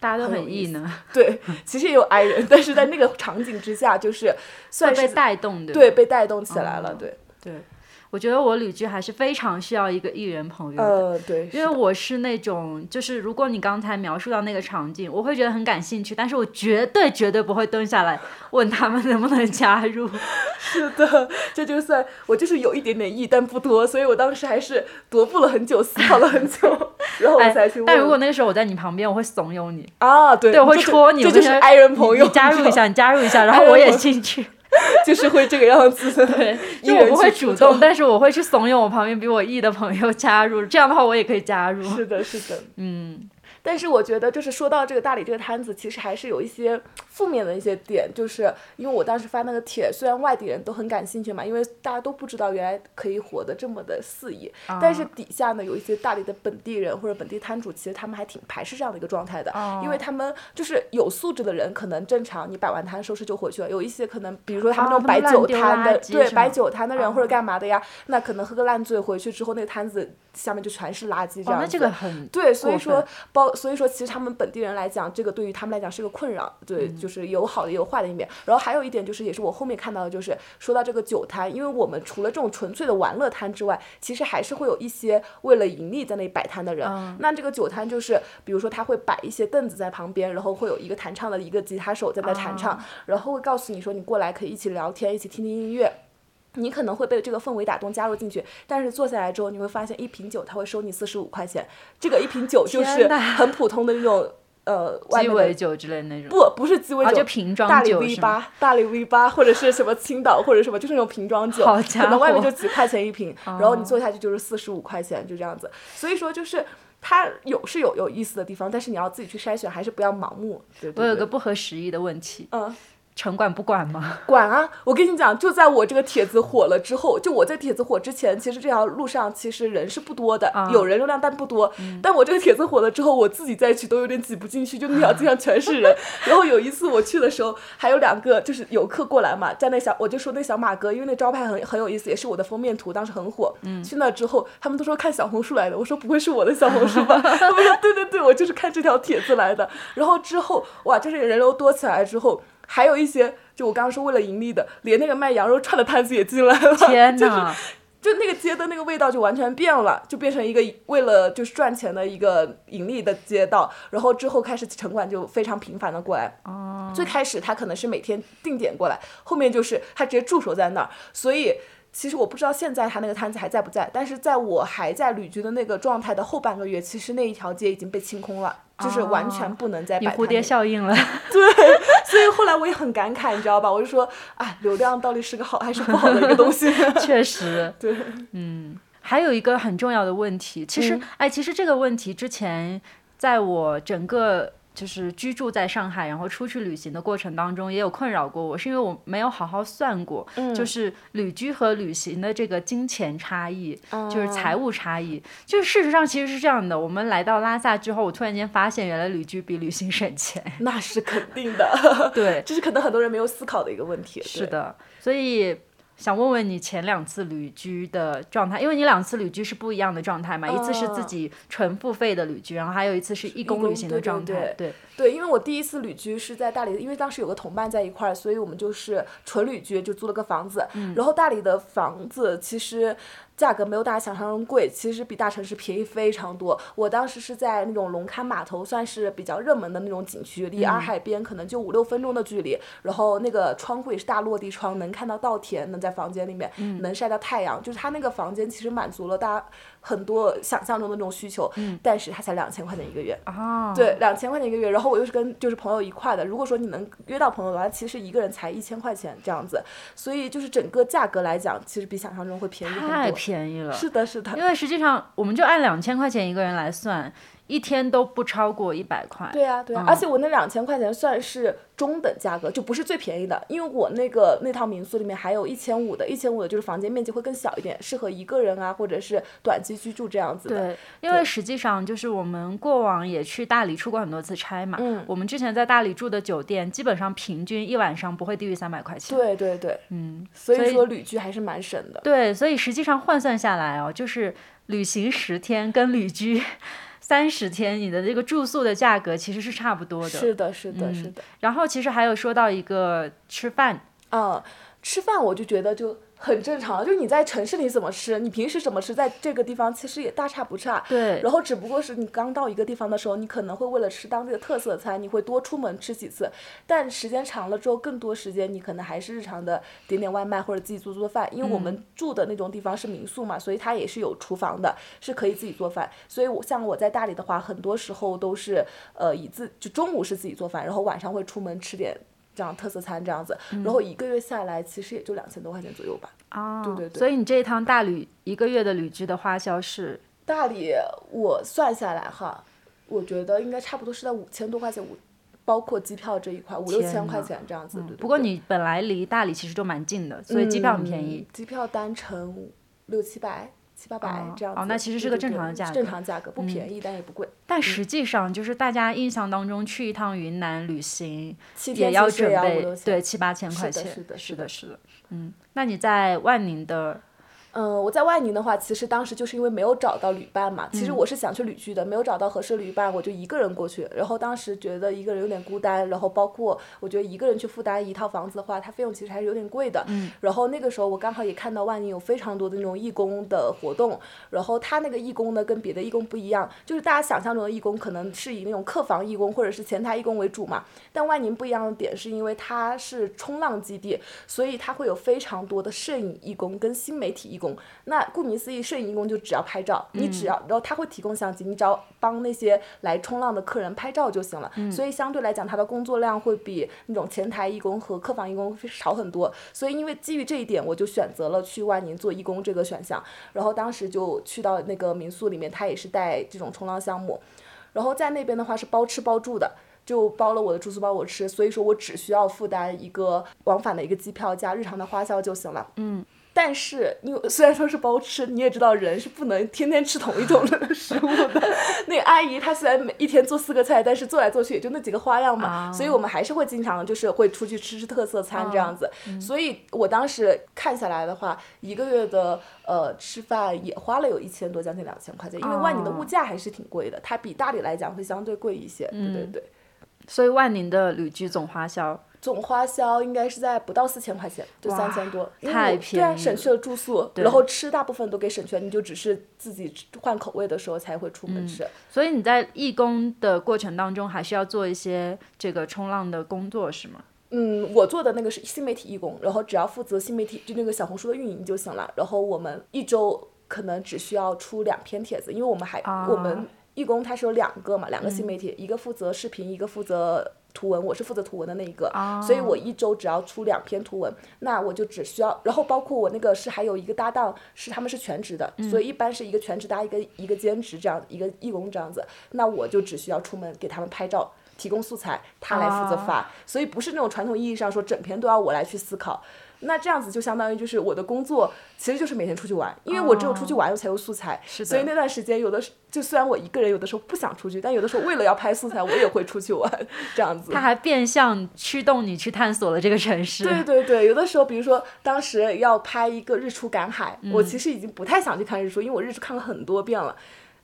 大家都很异呢，对，其实也有 i 人，但是在那个场景之下，就是算是带动的。对被带动起来了，哦对，对，我觉得我旅居还是非常需要一个艺人朋友的。呃，对，因为我是那种，就是如果你刚才描述到那个场景，我会觉得很感兴趣，但是我绝对绝对不会蹲下来 问他们能不能加入。是的，这就算我就是有一点点意，但不多，所以我当时还是踱步了很久，思考了很久，然后我才去问。但如果那个时候我在你旁边，我会怂恿你，啊，对，对，我会戳你，这就是我会说 i 人朋友，你加入一下，你加入一下，然后我也进去。就是会这个样子。对，一人就我不会主动，但是我会去怂恿我旁边比我异的朋友加入，这样的话我也可以加入。是的，是的。嗯，但是我觉得，就是说到这个大理这个摊子，其实还是有一些负面的一些点，就是因为我当时发那个帖，虽然外地人都很感兴趣嘛，因为大家都不知道原来可以活得这么的肆意，啊但是底下呢有一些大理的本地人或者本地摊主，其实他们还挺排斥这样的一个状态的，哦因为他们就是有素质的人，可能正常你摆完摊收拾就回去了，有一些可能比如说他们那哦种摆酒摊的，对，摆酒摊的人或者哦干嘛的呀，那可能喝个烂醉回去之后，那个摊子下面就全是垃圾这哦，样子。那这个很对，所以说包，所以说其实他们本地人来讲，这个对于他们来讲是个困扰，对，就是有好的也有坏的一面。然后还有一点就是，也是我后面看到的，就是说到这个酒摊，因为我们除了这种纯粹的玩乐摊之外，其实还是会有一些为了盈利在那里摆摊的人。那这个酒摊就是，比如说他会摆一些凳子在旁边，然后会有一个弹唱的一个吉他手在那弹唱，然后会告诉你说你过来可以一起聊天，一起听听音乐。你可能会被这个氛围打动，加入进去，但是坐下来之后，你会发现一瓶酒他会收你四十五块钱，这个一瓶酒就是很普通的那种呃鸡尾酒之类的那种。不不是鸡尾啊酒，就瓶装大理酒 V 八，大理 V 八或者是什么青岛或者什么，就是那种瓶装酒，可能外面就几块钱一瓶，然后你坐下去就是四十五块钱，就这样子。所以说就是它有是有有意思的地方，但是你要自己去筛选，还是不要盲目。对对对我有个不合时宜的问题，嗯。城管不管吗？管啊！我跟你讲，就在我这个帖子火了之后，就我在帖子火之前，其实这条路上其实人是不多的，啊有人流量但不多。但我这个帖子火了之后，我自己再去都有点挤不进去，就那条街上全是人。然后有一次我去的时候，还有两个就是游客过来嘛，在那小我就说那小马哥，因为那招牌很很有意思，也是我的封面图，当时很火。嗯去那之后，他们都说看小红书来的，我说不会是我的小红书吧？他们说对对对，我就是看这条帖子来的。然后之后哇，就是人流多起来之后。还有一些，就我刚刚说为了盈利的，连那个卖羊肉串的摊子也进来了。天 就是哪！就那个街的那个味道就完全变了，就变成一个为了就是赚钱的一个盈利的街道。然后之后开始城管就非常频繁的过来。哦，最开始他可能是每天定点过来，后面就是他直接驻守在那儿，所以。其实我不知道现在他那个摊子还在不在，但是在我还在旅居的那个状态的后半个月，其实那一条街已经被清空了，就是完全不能再你摆蝴蝶效应了。对 所以后来我也很感慨，你知道吧？我就说，哎，流量到底是个好还是不好的一个东西？确实，对，嗯，还有一个很重要的问题，其实，哎，其实这个问题之前在我整个。就是居住在上海，然后出去旅行的过程当中，也有困扰过我，是因为我没有好好算过，就是旅居和旅行的这个金钱差异，就是财务差异。就是事实上其实是这样的，我们来到拉萨之后，我突然间发现，原来旅居比旅行省钱。那是肯定的，对，这是可能很多人没有思考的一个问题。是的，所以。想问问你前两次旅居的状态，因为你两次旅居是不一样的状态嘛，一次是自己纯付费的旅居，然后还有一次是义工旅行的状态。对对，因为我第一次旅居是在大理，因为当时有个同伴在一块儿，所以我们就是纯旅居，就租了个房子。然后大理的房子其实。价格没有大家想象中贵，其实比大城市便宜非常多。我当时是在那种龙龛码头，算是比较热门的那种景区，离洱海边可能就五六分钟的距离。然后那个窗户也是大落地窗，能看到稻田，能在房间里面，能晒到太阳。就是它那个房间其实满足了大家。很多想象中的那种需求，但是它才两千块钱一个月。对，两千块钱一个月。然后我又是跟就是朋友一块的，如果说你能约到朋友的话，其实一个人才一千块钱这样子。所以就是整个价格来讲，其实比想象中会便宜很多。太便宜了。是的，是的。因为实际上，我们就按两千块钱一个人来算。一天都不超过一百块。对呀，对呀，而且我那两千块钱算是中等价格，就不是最便宜的。因为我那个那套民宿里面还有一千五的，一千五的就是房间面积会更小一点，适合一个人啊，或者是短期居住这样子的。对，因为实际上就是我们过往也去大理出过很多次差嘛。嗯。我们之前在大理住的酒店，基本上平均一晚上不会低于三百块钱。对对对。嗯。所以说旅居还是蛮省的。对，所以实际上换算下来哦，就是旅行十天跟旅居。三十天，你的这个住宿的价格其实是差不多的。是的，是的，是的。然后其实还有说到一个吃饭，嗯，吃饭我就觉得就。很正常，就是你在城市里怎么吃，你平时怎么吃，在这个地方其实也大差不差。对。然后只不过是你刚到一个地方的时候，你可能会为了吃当地的特色餐，你会多出门吃几次。但时间长了之后，更多时间你可能还是日常的点点外卖或者自己做做饭。因为我们住的那种地方是民宿嘛，所以它也是有厨房的，是可以自己做饭。所以我像我在大理的话，很多时候都是呃以自就中午是自己做饭，然后晚上会出门吃点。这样特色餐这样子，然后一个月下来其实也就两千多块钱左右吧。啊，对对对。所以你这一趟大旅一个月的旅居的花销是？大理我算下来哈，我觉得应该差不多是在五千多块钱，五包括机票这一块五六千块钱这样子。不过你本来离大理其实就蛮近的，所以机票很便宜。机票单程六七百。七八百这样子，哦，那其实是个正常的价格，正常价格不便宜，但也不贵。但实际上，就是大家印象当中去一趟云南旅行，也要准备对七八千块钱，是的，是的，是的，嗯。那你在万宁的？嗯，我在万宁的话，其实当时就是因为没有找到旅伴嘛。其实我是想去旅居的，没有找到合适旅伴，我就一个人过去。然后当时觉得一个人有点孤单，然后包括我觉得一个人去负担一套房子的话，它费用其实还是有点贵的。嗯。然后那个时候我刚好也看到万宁有非常多的那种义工的活动，然后他那个义工呢跟别的义工不一样，就是大家想象中的义工可能是以那种客房义工或者是前台义工为主嘛。但万宁不一样的点是因为它是冲浪基地，所以它会有非常多的摄影义工跟新媒体义工。那顾名思义，摄影义工就只要拍照，你只要，然后他会提供相机，你只要帮那些来冲浪的客人拍照就行了。所以相对来讲，他的工作量会比那种前台义工和客房义工少很多。所以因为基于这一点，我就选择了去万宁做义工这个选项。然后当时就去到那个民宿里面，他也是带这种冲浪项目。然后在那边的话是包吃包住的，就包了我的住宿包我吃，所以说我只需要负担一个往返的一个机票加日常的花销就行了。嗯。但是，因为虽然说是包吃，你也知道人是不能天天吃同一种食物的。那阿姨她虽然每一天做四个菜，但是做来做去也就那几个花样嘛，所以我们还是会经常就是会出去吃吃特色餐这样子。所以我当时看下来的话，一个月的呃吃饭也花了有一千多，将近两千块钱。因为万宁的物价还是挺贵的，它比大理来讲会相对贵一些。对对对。所以万宁的旅居总花销。总花销应该是在不到四千块钱，就三千多，太便宜。对啊，省去了住宿，然后吃大部分都给省去了，你就只是自己换口味的时候才会出门吃。所以你在义工的过程当中，还是要做一些这个冲浪的工作，是吗？嗯，我做的那个是新媒体义工，然后只要负责新媒体就那个小红书的运营就行了。然后我们一周可能只需要出两篇帖子，因为我们还我们。义工他是有两个嘛，两个新媒体，一个负责视频，一个负责图文，我是负责图文的那一个，所以我一周只要出两篇图文，那我就只需要，然后包括我那个是还有一个搭档是他们是全职的，所以一般是一个全职搭一个一个兼职这样一个义工这样子，那我就只需要出门给他们拍照。提供素材，他来负责发，所以不是那种传统意义上说整篇都要我来去思考。那这样子就相当于就是我的工作其实就是每天出去玩，因为我只有出去玩才有素材。所以那段时间有的就虽然我一个人有的时候不想出去，但有的时候为了要拍素材，我也会出去玩这样子。他还变相驱动你去探索了这个城市。对对对，有的时候比如说当时要拍一个日出赶海，我其实已经不太想去看日出，因为我日出看了很多遍了。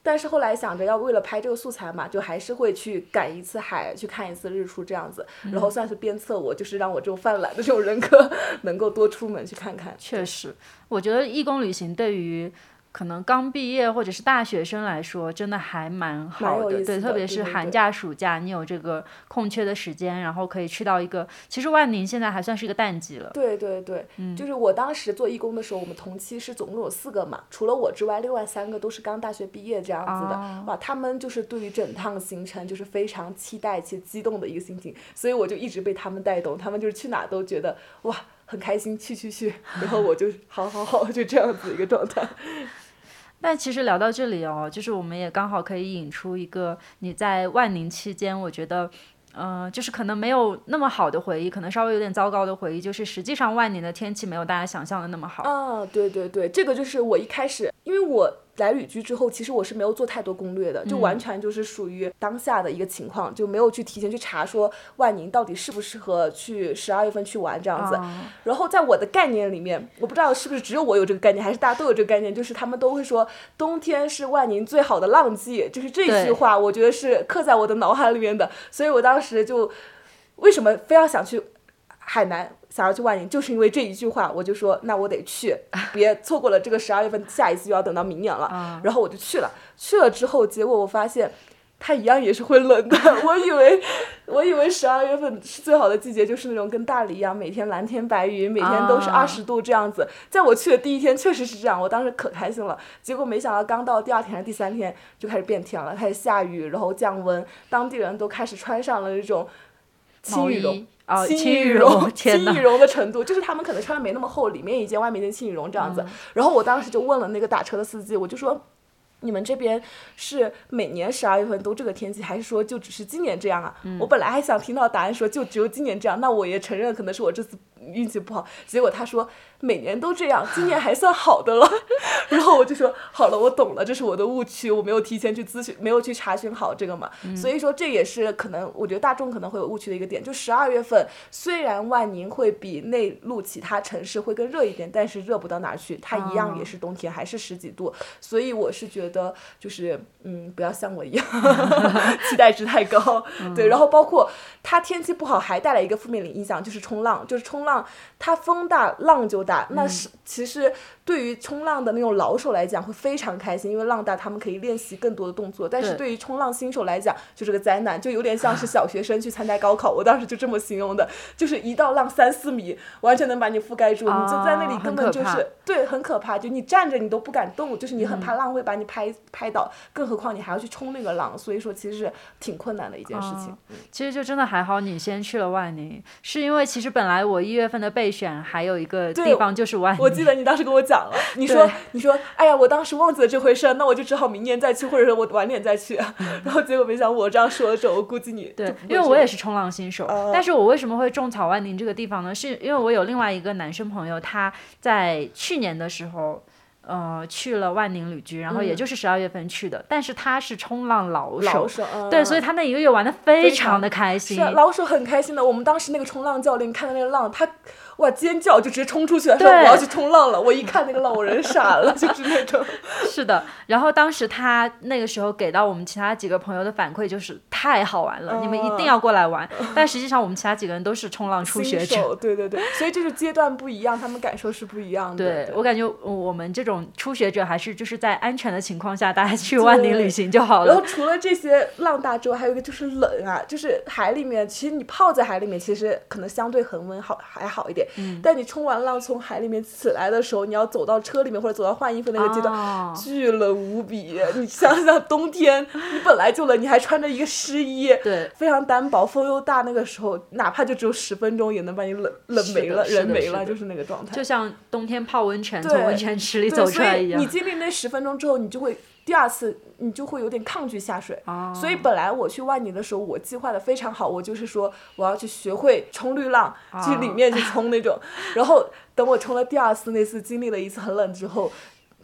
但是后来想着要为了拍这个素材嘛，就还是会去赶一次海，去看一次日出这样子，然后算是鞭策我，就是让我这种犯懒的这种人格 能够多出门去看看。确实，我觉得义工旅行对于。可能刚毕业或者是大学生来说，真的还蛮好的，对，特别是寒假、暑假，你有这个空缺的时间，然后可以去到一个，其实万宁现在还算是一个淡季了。对对对，就是我当时做义工的时候，我们同期是总共有四个嘛，除了我之外，另外三个都是刚大学毕业这样子的，哇，他们就是对于整趟行程就是非常期待且激动的一个心情，所以我就一直被他们带动，他们就是去哪都觉得哇很开心，去去去，然后我就好好好，就这样子一个状态。那其实聊到这里哦，就是我们也刚好可以引出一个你在万宁期间，我觉得，嗯，就是可能没有那么好的回忆，可能稍微有点糟糕的回忆，就是实际上万宁的天气没有大家想象的那么好。啊，对对对，这个就是我一开始，因为我。来旅居之后，其实我是没有做太多攻略的，就完全就是属于当下的一个情况，就没有去提前去查说万宁到底适不适合去十二月份去玩这样子。然后在我的概念里面，我不知道是不是只有我有这个概念，还是大家都有这个概念，就是他们都会说冬天是万宁最好的浪季，就是这句话，我觉得是刻在我的脑海里面的。所以我当时就为什么非要想去海南？想要去万宁，就是因为这一句话，我就说那我得去，别错过了这个十二月份，下一次又要等到明年了。然后我就去了，去了之后，结果我发现它一样也是会冷的。我以为我以为十二月份是最好的季节，就是那种跟大理一样，每天蓝天白云，每天都是二十度这样子。在我去的第一天确实是这样，我当时可开心了。结果没想到刚到第二天还是第三天就开始变天了，开始下雨，然后降温，当地人都开始穿上了那种轻羽绒。轻羽绒，轻羽绒的程度，就是他们可能穿的没那么厚，里面一件，外面一件轻羽绒这样子。然后我当时就问了那个打车的司机，我就说，你们这边是每年十二月份都这个天气，还是说就只是今年这样啊？我本来还想听到答案说就只有今年这样，那我也承认可能是我这次。运气不好，结果他说每年都这样，今年还算好的了。然后我就说好了，我懂了，这是我的误区，我没有提前去咨询，没有去查询好这个嘛。所以说这也是可能，我觉得大众可能会有误区的一个点。就十二月份，虽然万宁会比内陆其他城市会更热一点，但是热不到哪去，它一样也是冬天，还是十几度。所以我是觉得，就是嗯，不要像我一样 期待值太高。对，然后包括它天气不好，还带来一个负面的影响，就是冲浪，就是冲浪。浪，它风大浪就大，那是其实对于冲浪的那种老手来讲会非常开心，因为浪大，他们可以练习更多的动作。但是对。于冲浪新手来讲就是个灾难，就有点像是 小学生去参加高考。我当时就这么形容的，就是一道浪三四米，完全能把你覆盖住，你就在那里根本就是。对很可怕，就你站着你都不敢动，就是你很怕浪会把你拍拍倒，更何况你还要去冲那个浪，所以说其实是挺困难的一件事情。其实就真的还好，你先去了万宁，是因为其实本来我一月份的备选还有一个地方就是万宁。我记得你当时跟我讲了，你说你说，哎呀，我当时忘记了这回事，那我就只好明年再去，或者说我晚点再去。然后结果没想我这样说的时候，我估计你对，因为我也是冲浪新手，但是我为什么会种草万宁这个地方呢？是因为我有另外一个男生朋友，他在去年的时候。呃，去了万宁旅居，然后也就是十二月份去的，但是他是冲浪老手，对，所以他那一个月玩的非常的开心，是老手很开心的。我们当时那个冲浪教练看到那个浪，他。哇！尖叫就直接冲出去了，说我要去冲浪了。我一看那个浪，我人傻了，就是那种。是的，然后当时他那个时候给到我们其他几个朋友的反馈就是太好玩了，你们一定要过来玩。但实际上我们其他几个人都是冲浪初学者，对对对，所以就是阶段不一样，他们感受是不一样的。对我感觉我们这种初学者还是就是在安全的情况下，大家去万宁旅行就好了。然后除了这些浪大之外，还有一个就是冷啊，就是海里面，其实你泡在海里面，其实可能相对恒温好还好一点。但你冲完浪从海里面起来的时候，你要走到车里面或者走到换衣服那个阶段，哦巨冷无比。你想想，冬天你本来就冷，你还穿着一个湿衣，对，非常单薄，风又大，那个时候哪怕就只有十分钟，也能把你冷冷没了，人没了，就是那个状态。就像冬天泡温泉对从温泉池里对，走所出来一样以你。经历那十分钟之后，你就会第二次你就会有点抗拒下水。哦所以本来我去万宁的时候，我计划的非常好，我就是说我要去学会冲绿浪，去里面去冲那种。然后等我冲了第二次，那次经历了一次很冷之后，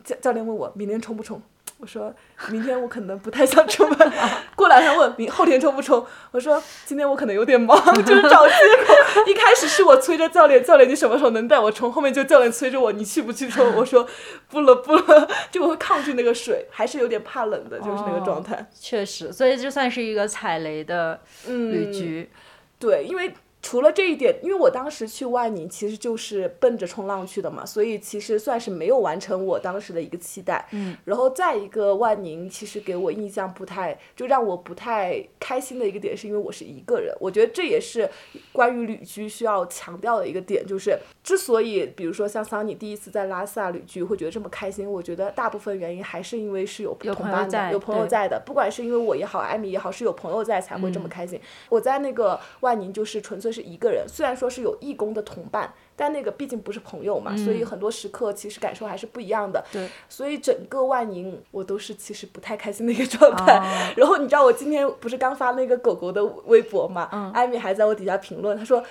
教教练问我明天冲不冲？我说明天我可能不太想出门。过两天问明后天冲不冲？我说今天我可能有点忙，就是找借口。一开始是我催着教练，教练你什么时候能带我冲？后面就教练催着我，你去不去冲？我说不了不了，就我会抗拒那个水，还是有点怕冷的，就是那个状态。确实，所以就算是一个踩雷的嗯，旅局。对，因为除了这一点，因为我当时去万宁其实就是奔着冲浪去的嘛，所以其实算是没有完成我当时的一个期待。嗯，然后再一个万宁，其实给我印象不太，就让我不太开心的一个点，是因为我是一个人。我觉得这也是关于旅居需要强调的一个点，就是之所以比如说像桑尼第一次在拉萨旅居会觉得这么开心，我觉得大部分原因还是因为是有有同伴的，朋友在有朋友在的，不管是因为我也好，艾米也好，是有朋友在才会嗯这么开心。我在那个万宁就是纯粹是一个人，虽然说是有义工的同伴，但那个毕竟不是朋友嘛，所以很多时刻其实感受还是不一样的。对，所以整个万宁我都是其实不太开心的一个状态。哦 然后你知道我今天不是刚发那个狗狗的微博嘛？嗯艾米还在我底下评论，她说。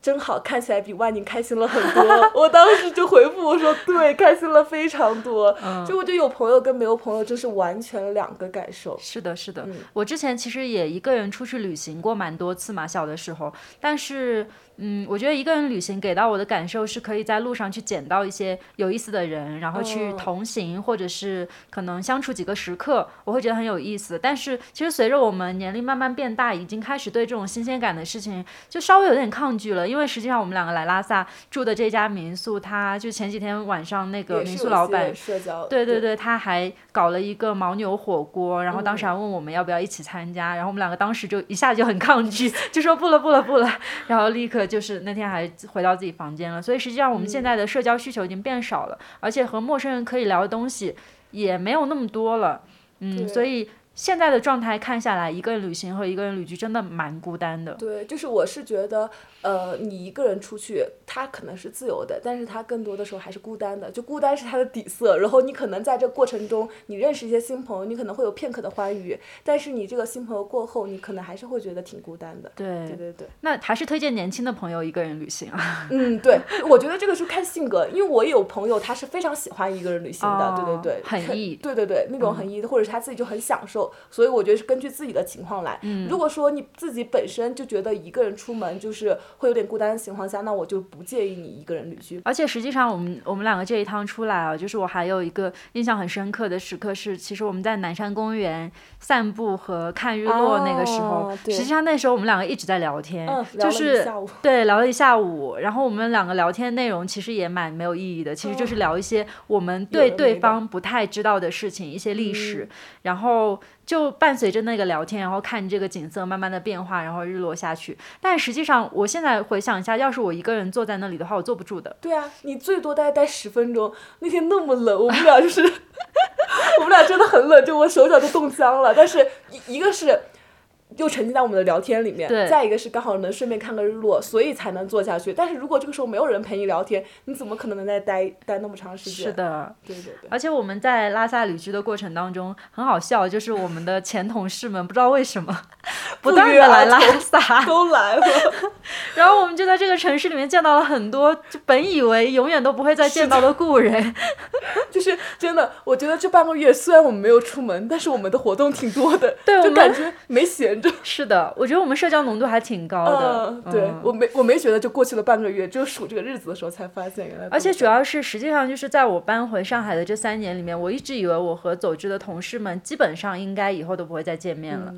真好看起来比万宁开心了很多，我当时就回复我说对，开心了非常多。嗯就我觉得有朋友跟没有朋友真是完全两个感受。是的，是的。嗯我之前其实也一个人出去旅行过蛮多次嘛，小的时候。但是，嗯，我觉得一个人旅行给到我的感受是可以在路上去捡到一些有意思的人，然后去嗯同行，或者是可能相处几个时刻，我会觉得很有意思。但是，其实随着我们年龄慢慢变大，已经开始对这种新鲜感的事情就稍微有点抗拒了。因为实际上我们两个来拉萨住的这家民宿，它就前几天晚上那个民宿老板社交，对对对，他还搞了一个牦牛火锅，然后当时嗯还问我们要不要一起参加，然后我们两个当时就一下就很抗拒，就说不了不了不了，然后立刻就是那天还回到自己房间了。所以实际上我们嗯现在的社交需求已经变少了，而且和陌生人可以聊的东西也没有那么多了，嗯，所以现在的状态看下来，一个人旅行和一个人旅居真的蛮孤单的。对，就是我是觉得，呃，你一个人出去，他可能是自由的，但是他更多的时候还是孤单的，就孤单是他的底色。然后你可能在这过程中，你认识一些新朋友，你可能会有片刻的欢愉，但是你这个新朋友过后，你可能还是会觉得挺孤单的。对对对对，那还是推荐年轻的朋友一个人旅行啊。嗯，对，我觉得这个是看性格，因为我有朋友，他是非常喜欢一个人旅行的，对哦对对，很很易对对对，那种很易的，或者是他自己就很享受，所以我觉得是根据自己的情况来。如果说你自己本身就觉得一个人出门就是会有点孤单的情况下，那我就不建议你一个人旅居。而且实际上，我们我们两个这一趟出来啊，就是我还有一个印象很深刻的时刻是，其实我们在南山公园散步和看日落那个时候，哦实际上那时候我们两个一直在聊天，就是。对聊了一下午，然后我们两个聊天内容其实也蛮没有意义的，其实就是聊一些我们对对方不太知道的事情，一些历史，然后就伴随着那个聊天，然后看这个景色慢慢的变化，然后日落下去。但实际上，我现在回想一下，要是我一个人坐在那里的话，我坐不住的。对啊，你最多待待十分钟。那天那么冷，我们俩就是，我们俩真的很冷，就我手脚都冻僵了。但是一一个是。又沉浸在我们的聊天里面，对再一个是刚好能顺便看个日落，所以才能坐下去。但是如果这个时候没有人陪你聊天，你怎么可能能在待待那么长时间？是，的，对对对。而且我们在拉萨旅居的过程当中很好笑，就是我们的前同事们不知道为什么不断约而的来拉萨，都来了，然后我们就在这个城市里面见到了很多就本以为永远都不会再见到的故人。就是真的，我觉得这半个月虽然我们没有出门，但是我们的活动挺多的，对就感觉没闲着。是的，我觉得我们社交浓度还挺高的。嗯，对嗯我没我没觉得就过去了半个月，只有数这个日子的时候才发现原来。而且主要是，实际上就是在我搬回上海的这三年里面，我一直以为我和走之的同事们基本上应该以后都不会再见面了，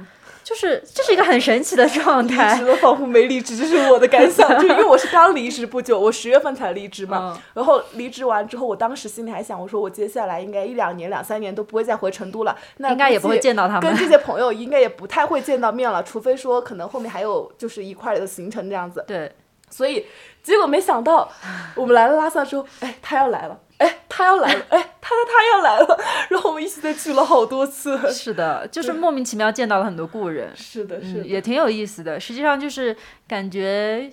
就是这是一个很神奇的状离态职。了仿佛没离职，这是我的感想。就因为我是刚离职不久，我十月份才离职嘛。嗯然后离职完之后，我当时心里还想，我说我接下来应该一两年、两三年都不会再回成都了，那应该也不会见到他们跟这些朋友应该也不太会见到面了，除非说可能后面还有就是一块儿的行程这样子。对，所以结果没想到，我们来了拉萨之后，哎，他要来了，哎，他要来了，哎，他他他要来了，然后我们一起再聚了好多次。是的，就是莫名其妙见到了很多故人。是的，是的，也挺有意思的。实际上就是感觉，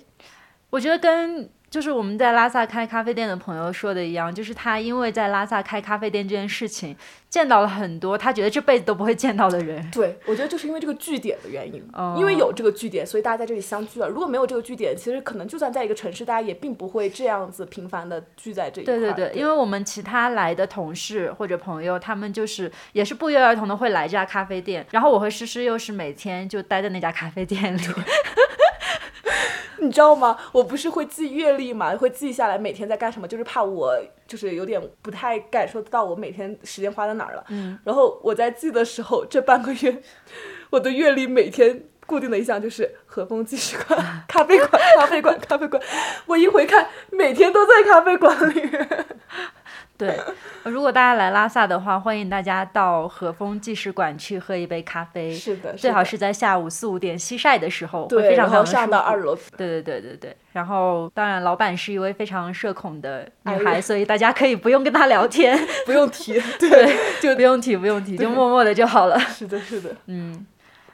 我觉得跟。就是我们在拉萨开咖啡店的朋友说的一样，就是他因为在拉萨开咖啡店这件事情，见到了很多他觉得这辈子都不会见到的人。对，我觉得就是因为这个据点的原因，因为有这个据点，所以大家在这里相聚了。如果没有这个据点，其实可能就算在一个城市，大家也并不会这样子频繁的聚在这一块。对对对，因为我们其他来的同事或者朋友，他们就是也是不约而同的会来这家咖啡店，然后我和诗诗又是每天就待在那家咖啡店里。你知道吗？我不是会记阅历嘛，会记下来每天在干什么，就是怕我就是有点不太感受到我每天时间花在哪儿了。嗯。然后我在记的时候，这半个月，我的月历每天固定的一项就是和风纪事馆、咖啡馆、咖啡馆、咖啡馆。我一回看，每天都在咖啡馆里。对，如果大家来拉萨的话，欢迎大家到和风纪事馆去喝一杯咖啡。是的，最好是在下午四五点西晒的时候，会，非常常上到二楼。对对对对对。然后，当然，老板是一位非常社恐的女孩，所以大家可以不用跟她聊天，不用提，对，就不用提，不用提，就默默的就好了。是的，是的，嗯。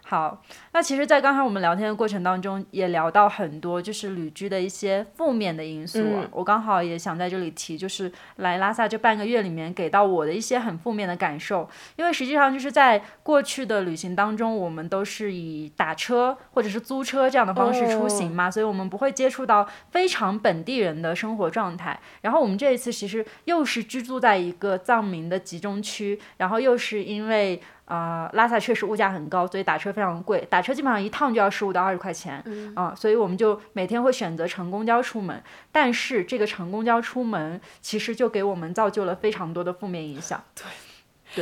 好，那其实，在刚才我们聊天的过程当中，也聊到很多就是旅居的一些负面的因素。我刚好也想在这里提，就是来拉萨这半个月里面给到我的一些很负面的感受。因为实际上就是在过去的旅行当中，我们都是以打车或者是租车这样的方式出行嘛，所以我们不会接触到非常本地人的生活状态。然后我们这一次其实又是居住在一个藏民的集中区，然后又是因为。啊，拉萨确实物价很高，所以打车非常贵，打车基本上一趟就要十五到二十块钱，啊，所以我们就每天会选择乘公交出门。但是这个乘公交出门，其实就给我们造就了非常多的负面影响。对，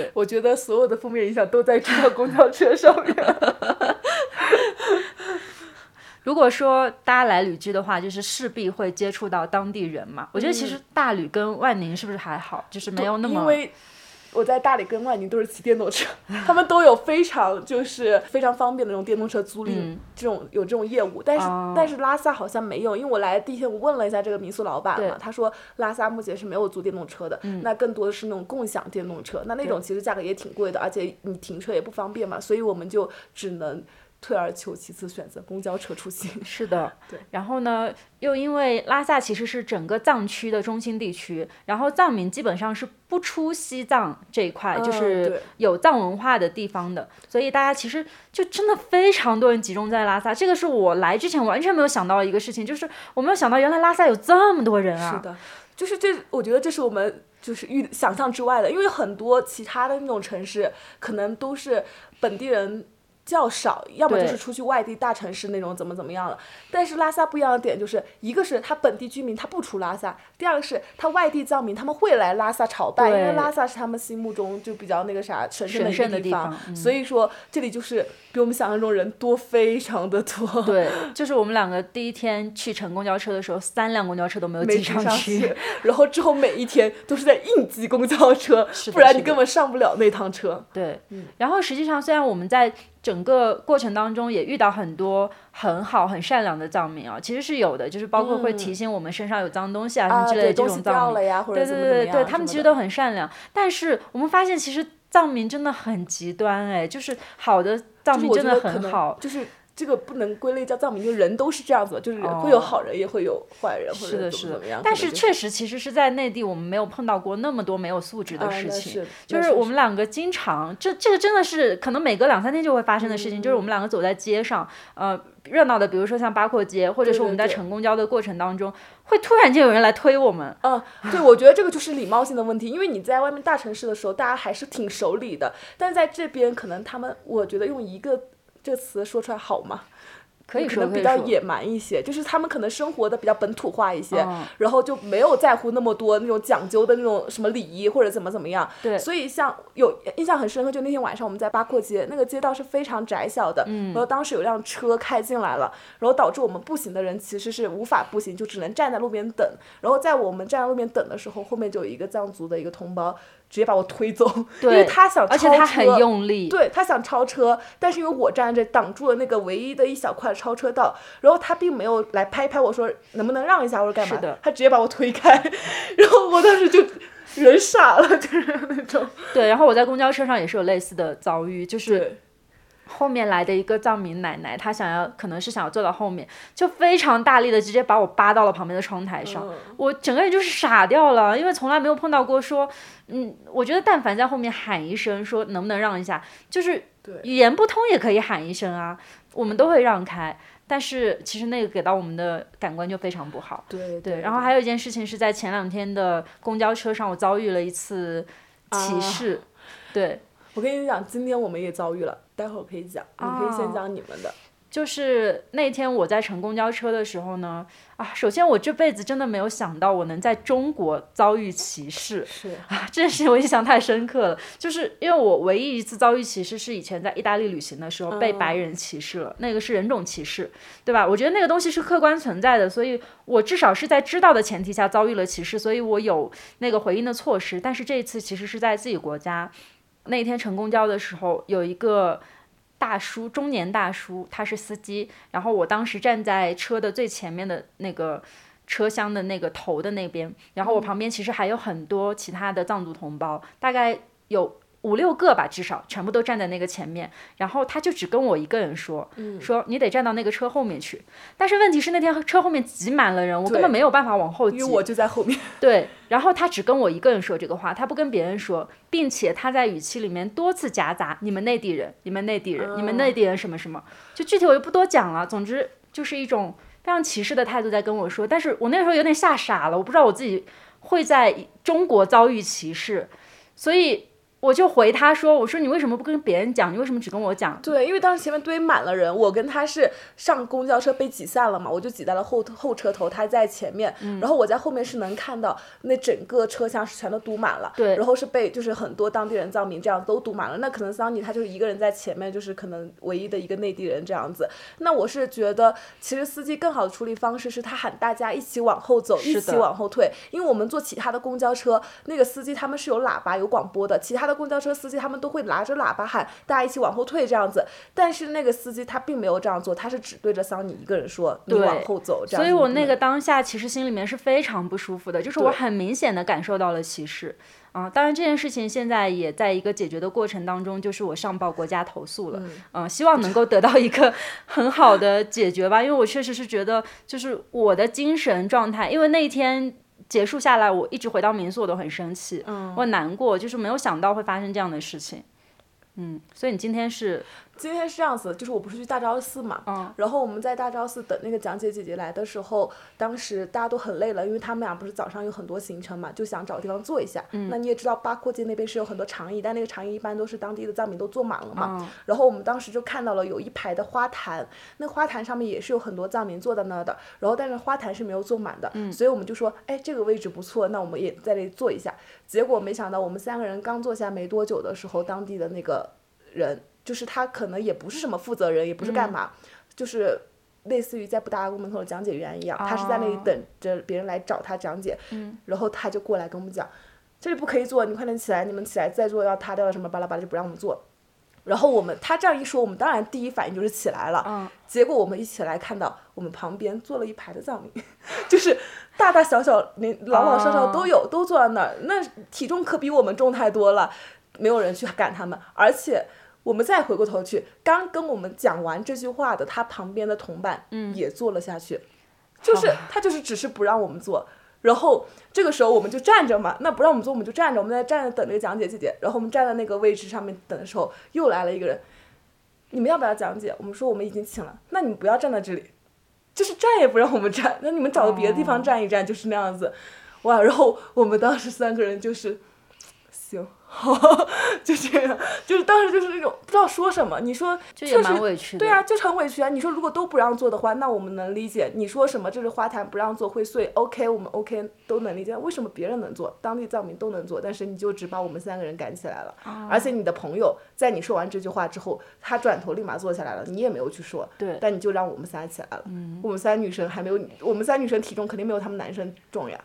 对，我觉得所有的负面影响都在这辆公交车上面。如果说大家来旅居的话，就是势必会接触到当地人嘛。我觉得其实大旅跟万宁是不是还好，就是没有那么。我在大理跟万宁都是骑电动车，他们都有非常就是非常方便的那种电动车租赁，这种有这种业务。但是但是拉萨好像没有，因为我来第一天我问了一下这个民宿老板嘛，他说拉萨目前是没有租电动车的，那更多的是那种共享电动车，那那种其实价格也挺贵的，而且你停车也不方便嘛，所以我们就只能。退而求其次，选择公交车出行。是的，对。然后呢，又因为拉萨其实是整个藏区的中心地区，然后藏民基本上是不出西藏这一块，就是有藏文化的地方的，所以大家其实就真的非常多人集中在拉萨。这个是我来之前完全没有想到的一个事情，就是我没有想到原来拉萨有这么多人啊。是的，就是这，我觉得这是我们就是预想象之外的，因为很多其他的那种城市可能都是本地人。较少，要么就是出去外地大城市那种怎么怎么样了。但是拉萨不一样的点就是，一个是他本地居民他不出拉萨，第二个是他外地藏民他们会来拉萨朝拜，因为拉萨是他们心目中就比较那个啥神圣的一个地方。所以说这里就是比我们想象中人多非常的多。对，就是我们两个第一天去乘公交车的时候，三辆公交车都没有挤上去，然后之后每一天都是在应急公交车，不然你根本上不了那趟车。对，然后实际上虽然我们在整个过程当中也遇到很多很好很善良的藏民啊，其实是有的，就是包括会提醒我们身上有脏东西啊什么之类的这种藏民，对对对对，他们其实都很善良。但是我们发现，其实藏民真的很极端，哎，就是好的藏民真的很好，就是。这个不能归类叫藏民，就人都是这样子，就是会有好人，也会有坏人，或者怎么怎么样。但是确实，其实是在内地，我们没有碰到过那么多没有素质的事情。就是我们两个经常，这这个真的是可能每隔两三天就会发生的事情。就是我们两个走在街上，呃，热闹的，比如说像八廓街，或者是我们在乘公交的过程当中，会突然间有人来推我们。嗯，对，我觉得这个就是礼貌性的问题，因为你在外面大城市的时候，大家还是挺守礼的，但在这边可能他们，我觉得用一个。这词说出来好吗？可以说比较野蛮一些，就是他们可能生活的比较本土化一些，然后就没有在乎那么多那种讲究的那种什么礼仪或者怎么怎么样。对，所以像有印象很深刻，就那天晚上我们在八廓街，那个街道是非常窄小的，然后当时有辆车开进来了，然后导致我们步行的人其实是无法步行，就只能站在路边等。然后在我们站在路边等的时候，后面就有一个藏族的一个同胞。直接把我推走，因为他想超而且他很车。用力，对他想超车，但是因为我站着挡住了那个唯一的一小块超车道，然后他并没有来拍拍我说能不能让一下？或者干嘛？的，他直接把我推开，然后我当时就人傻了，就是那种。对，然后我在公交车上也是有类似的遭遇，就是对，后面来的一个藏民奶奶，她想要可能是想要坐到后面，就非常大力的直接把我扒到了旁边的窗台上，嗯我整个人就是傻掉了，因为从来没有碰到过说，嗯，我觉得但凡在后面喊一声说能不能让一下，就是语言不通也可以喊一声啊，我们都会让开。但是其实那个给到我们的感官就非常不好。对对，然后还有一件事情是在前两天的公交车上，我遭遇了一次歧啊视。对，我跟你讲，今天我们也遭遇了，待会儿可以讲，你可以哦先讲你们的。就是那天我在乘公交车的时候呢，啊，首先我这辈子真的没有想到我能在中国遭遇歧视。是，啊，这件事情我印象太深刻了，就是因为我唯一一次遭遇歧视是以前在意大利旅行的时候被白人歧视了，那个是人种歧视，对吧？我觉得那个东西是客观存在的，所以我至少是在知道的前提下遭遇了歧视，所以我有那个回应的措施。但是这一次其实是在自己国家，那天乘公交的时候有一个。大叔，中年大叔，他是司机，然后我当时站在车的最前面的那个车厢的那个头的那边，然后我旁边其实还有很多其他的藏族同胞，大概有五六个吧，至少全部都站在那个前面。然后他就只跟我一个人说，说你得站到那个车后面去。但是问题是那天车后面挤满了人，我根本没有办法往后挤。因为我就在后面。对，然后他只跟我一个人说这个话，他不跟别人说，并且他在语气里面多次夹杂“你们内地人，你们内地人，你们内地人什么什么”，就具体我就不多讲了。总之就是一种非常歧视的态度在跟我说，但是我那时候有点吓傻了，我不知道我自己会在中国遭遇歧视，所以。我就回他说：“我说你为什么不跟别人讲？你为什么只跟我讲？对，因为当时前面堆满了人，我跟他是上公交车被挤散了嘛，我就挤在了后后车头，他在前面，嗯然后我在后面是能看到那整个车厢是全都堵满了，对然后是被就是很多当地人藏民这样都堵满了，那可能桑尼他就是一个人在前面，就是可能唯一的一个内地人这样子。那我是觉得，其实司机更好的处理方式是他喊大家一起往后走，一起往后退，因为我们坐其他的公交车，那个司机他们是有喇叭有广播的，其他的公交车司机他们都会拿着喇叭喊大家一起往后退这样子，但是那个司机他并没有这样做，他是只对着桑尼一个人说你往后走这样。所以我那个当下其实心里面是非常不舒服的，就是我很明显的感受到了歧视。啊、当然这件事情现在也在一个解决的过程当中，就是我上报国家投诉了，嗯、希望能够得到一个很好的解决吧，因为我确实是觉得，就是我的精神状态，因为那一天结束下来，我一直回到民宿我都很生气，嗯我很难过，就是没有想到会发生这样的事情。嗯，所以你今天是今天是这样子，就是我不是去大昭寺嘛，嗯然后我们在大昭寺等那个讲解姐姐来的时候，当时大家都很累了，因为他们俩不是早上有很多行程嘛，就想找地方坐一下。嗯那你也知道八廓街那边是有很多长椅，但那个长椅一般都是当地的藏民都坐满了嘛。嗯然后我们当时就看到了有一排的花坛，那花坛上面也是有很多藏民坐在那儿的，然后但是花坛是没有坐满的，嗯所以我们就说，哎，这个位置不错，那我们也在那里坐一下。结果没想到我们三个人刚坐下没多久的时候，当地的那个人，就是他可能也不是什么负责人，也不是干嘛，就是类似于在布达拉宫门口的讲解员一样，他是在那里哦等着别人来找他讲解，然后他就过来跟我们讲，这里不可以坐，你快点起来，你们起来再坐要塌掉了什么巴拉巴拉就不让我们坐。然后我们他这样一说，我们当然第一反应就是起来了。嗯结果我们一起来看到，我们旁边坐了一排的藏民，就是大大小小、连老老少少都有，都坐在那儿。那体重可比我们重太多了，没有人去赶他们。而且我们再回过头去，刚跟我们讲完这句话的他旁边的同伴，也坐了下去，就是他就是只是不让我们坐。然后这个时候我们就站着嘛，那不让我们坐我们就站着，我们在站着等那个讲解姐姐。然后我们站在那个位置上面等的时候，又来了一个人，你们要不要讲解？我们说我们已经请了，那你们不要站在这里，就是站也不让我们站，那你们找个别的地方站一站，就是那样子。哇，然后我们当时三个人就是，行，就这样，就是当时就是那种不知道说什么。你说就也蛮委屈的。对啊，就是很委屈啊。你说如果都不让做的话，那我们能理解。你说什么这是花坛不让做会碎，OK，我们 OK 都能理解。为什么别人能做，当地藏民都能做，但是你就只把我们三个人赶起来了？啊而且你的朋友在你说完这句话之后，他转头立马坐下来了，你也没有去说，对但你就让我们仨起来了。我们仨女生还没有，我们仨女生体重肯定没有他们男生重呀。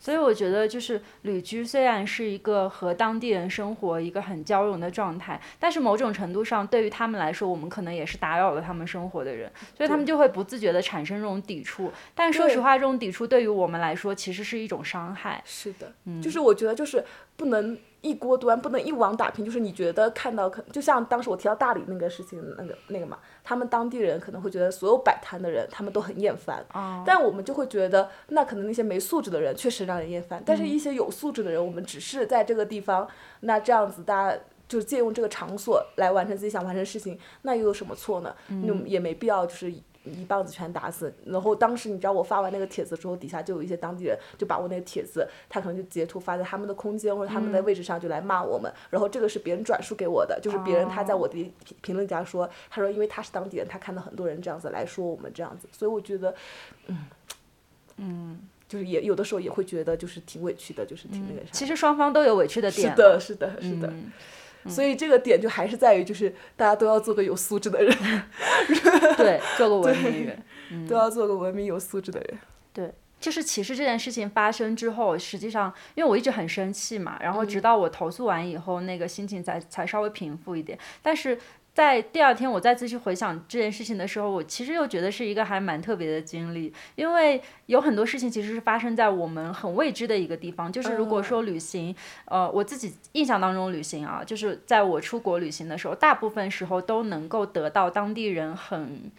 所以我觉得，就是旅居虽然是一个和当地人生活一个很交融的状态，但是某种程度上，对于他们来说，我们可能也是打扰了他们生活的人，所以他们就会不自觉的产生这种抵触。但说实话，这种抵触对于我们来说，其实是一种伤害。是的，嗯就是我觉得就是不能一锅端，不能一网打尽。就是你觉得看到可，就像当时我提到大理那个事情，那个那个嘛，他们当地人可能会觉得所有摆摊的人他们都很厌烦，但我们就会觉得那可能那些没素质的人确实让人厌烦，但是一些有素质的人，我们只是在这个地方，那这样子大家。就借用这个场所来完成自己想完成的事情，那又有什么错呢？那也没必要就是一棒子全打死。然后当时你知道我发完那个帖子之后，底下就有一些当地人就把我那个帖子，他可能就截图发在他们的空间或者他们的位置上，就来骂我们。然后这个是别人转述给我的，就是别人他在我的评评论家说，他说因为他是当地人，他看到很多人这样子来说我们这样子，所以我觉得，嗯嗯，就是也有的时候也会觉得就是挺委屈的，就是挺那个啥。其实双方都有委屈的点。是的，是的，是的。嗯所以这个点就还是在于，就是大家都要做个有素质的人，对，做个文明人。都要做个文明有素质的人。对，就是其实这件事情发生之后，实际上因为我一直很生气嘛，然后直到我投诉完以后，那个心情才才稍微平复一点。但是在第二天我再次去回想这件事情的时候，我其实又觉得是一个还蛮特别的经历，因为有很多事情其实是发生在我们很未知的一个地方。就是如果说旅行，呃，我自己印象当中旅行啊，就是在我出国旅行的时候，大部分时候都能够得到当地人很。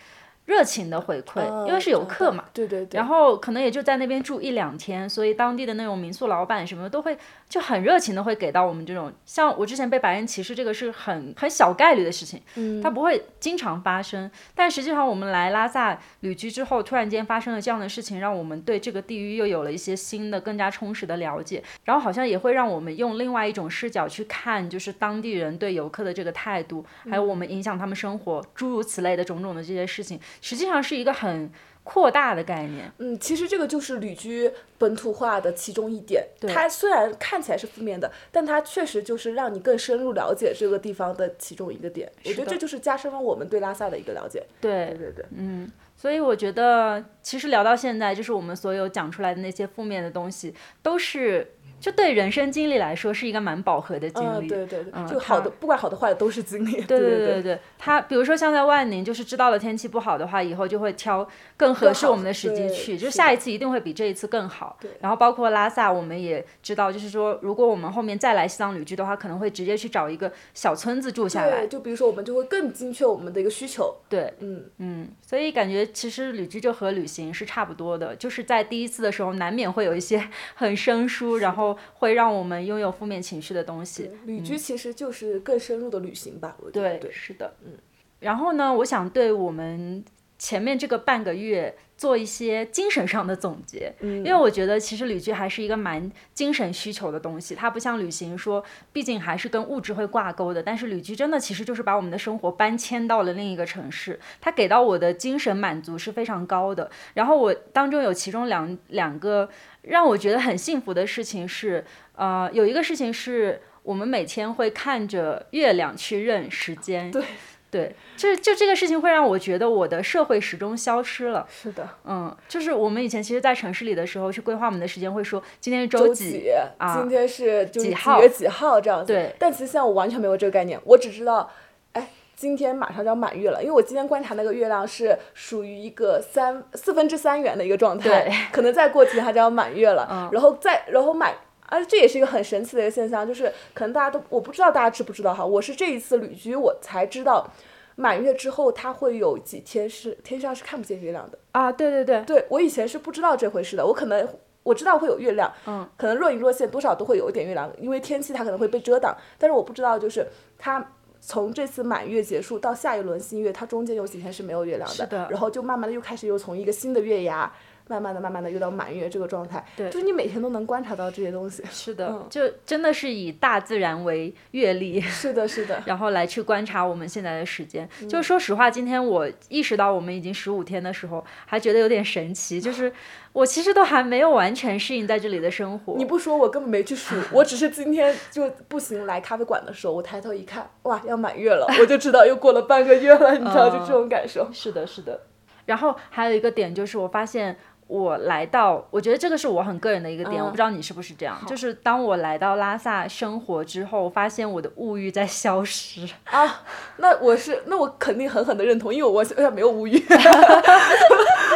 热情的回馈，因为是游客嘛，对对对。然后可能也就在那边住一两天，所以当地的那种民宿老板什么的都会就很热情的会给到我们这种，像我之前被白人歧视这个是很很小概率的事情，嗯，它不会经常发生。但实际上我们来拉萨旅居之后，突然间发生了这样的事情，让我们对这个地域又有了一些新的、更加充实的了解，然后好像也会让我们用另外一种视角去看，就是当地人对游客的这个态度，还有我们影响他们生活，诸如此类的种种的这些事情，实际上是一个很。扩大的概念，嗯，其实这个就是旅居本土化的其中一点。它虽然看起来是负面的，但它确实就是让你更深入了解这个地方的其中一个点。我觉得这就是加深了我们对拉萨的一个了解。对对对对，嗯，所以我觉得其实聊到现在，就是我们所有讲出来的那些负面的东西，都是。就对人生经历来说是一个蛮饱和的经历，嗯、对对对，就好的不管好的坏的都是经历。对对对对，他比如说像在万宁，就是知道了天气不好的话，以后就会挑更合适我们的时机去，就下一次一定会比这一次更好。然后包括拉萨，我们也知道，就是说如果我们后面再来西藏旅居的话，可能会直接去找一个小村子住下来。对就比如说我们就会更精确我们的一个需求。对，嗯嗯，所以感觉其实旅居就和旅行是差不多的，就是在第一次的时候难免会有一些 很生疏，然后会让我们。我们拥有负面情绪的东西，旅居其实就是更深入的旅行吧。我觉得对，是的，嗯。然后呢，我想对我们前面这个半个月做一些精神上的总结，嗯，因为我觉得其实旅居还是一个蛮精神需求的东西，它不像旅行说，毕竟还是跟物质会挂钩的。但是旅居真的其实就是把我们的生活搬迁到了另一个城市，它给到我的精神满足是非常高的。然后我当中有其中两两个让我觉得很幸福的事情是。呃，有一个事情是我们每天会看着月亮去认时间，对，对，就就这个事情会让我觉得我的社会时钟消失了。是的，嗯，就是我们以前其实，在城市里的时候去规划我们的时间，会说今天是周几啊，今天是几号月几号这样子。对，但其实现在我完全没有这个概念，我只知道，哎，今天马上就要满月了，因为我今天观察那个月亮是属于一个三四分之三圆的一个状态，可能再过几天它就要满月了，嗯、然后再然后满。而这也是一个很神奇的一个现象，就是可能大家都我不知道大家知不知道哈，我是这一次旅居我才知道，满月之后它会有几天是天上是看不见月亮的啊，对对对，对我以前是不知道这回事的，我可能我知道会有月亮，嗯，可能若隐若现多少都会有一点月亮，因为天气它可能会被遮挡，但是我不知道就是它从这次满月结束到下一轮新月，它中间有几天是没有月亮的，然后就慢慢的又开始又从一个新的月牙。慢慢的、慢慢的又到满月这个状态，对就是你每天都能观察到这些东西。是的，嗯就真的是以大自然为阅历。是的，是的，然后来去观察我们现在的时间。嗯就说实话，今天我意识到我们已经十五天的时候，还觉得有点神奇，就是 我其实都还没有完全适应在这里的生活。你不说我根本没去数，我只是今天就步行来咖啡馆的时候，我抬头一看，哇，要满月了，我就知道又过了半个月了，你知道，就这种感受。是的，是的。然后还有一个点就是，我发现我来到，我觉得这个是我很个人的一个点，嗯我不知道你是不是这样。就是当我来到拉萨生活之后，发现我的物欲在消失。啊，那我是，那我肯定狠狠的认同，因为我现在没有物欲，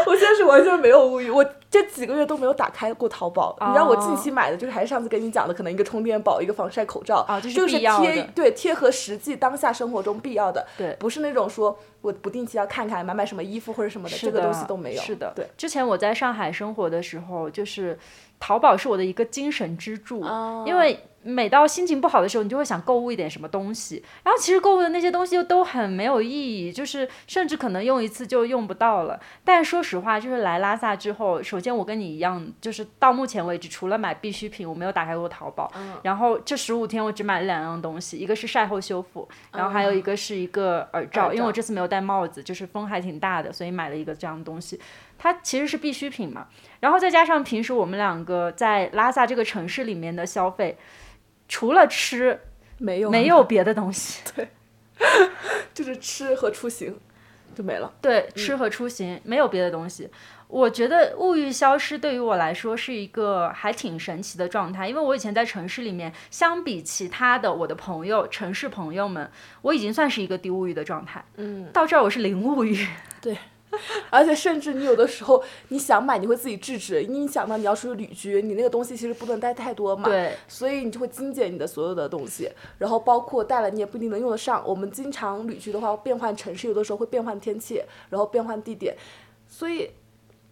我现在是完全没有物欲，我这几个月都没有打开过淘宝。你知道我近期买的就是还是上次跟你讲的，可能一个充电宝，一个防晒口罩，哦这是就是贴的对贴合实际当下生活中必要的，对不是那种说我不定期要看看买买什么衣服或者什么的，的这个东西都没有。是的，对。之前我在上海生活的时候，就是淘宝是我的一个精神支柱，哦因为每到心情不好的时候，你就会想购物一点什么东西，然后其实购物的那些东西又都很没有意义，就是甚至可能用一次就用不到了。但说实话，就是来拉萨之后，首先我跟你一样，就是到目前为止，除了买必需品，我没有打开过淘宝。然后这十五天我只买了两样东西，一个是晒后修复，然后还有一个是一个耳罩，耳因为我这次没有戴帽子，就是风还挺大的，所以买了一个这样的东西。它其实是必需品嘛，然后再加上平时我们两个在拉萨这个城市里面的消费，除了吃没有没有别的东西。对 就是吃和出行就没了。对，吃和出行、没有别的东西。我觉得物欲消失对于我来说是一个还挺神奇的状态，因为我以前在城市里面，相比其他的我的朋友、城市朋友们，我已经算是一个低物欲的状态。嗯，到这儿我是零物欲。而且甚至你有的时候你想买，你会自己制止，因为你想到你要出去旅居，你那个东西其实不能带太多嘛。对，所以你就会精简你的所有的东西，然后包括带了你也不一定能用得上。我们经常旅居的话，变换城市有的时候会变换天气，然后变换地点，所以，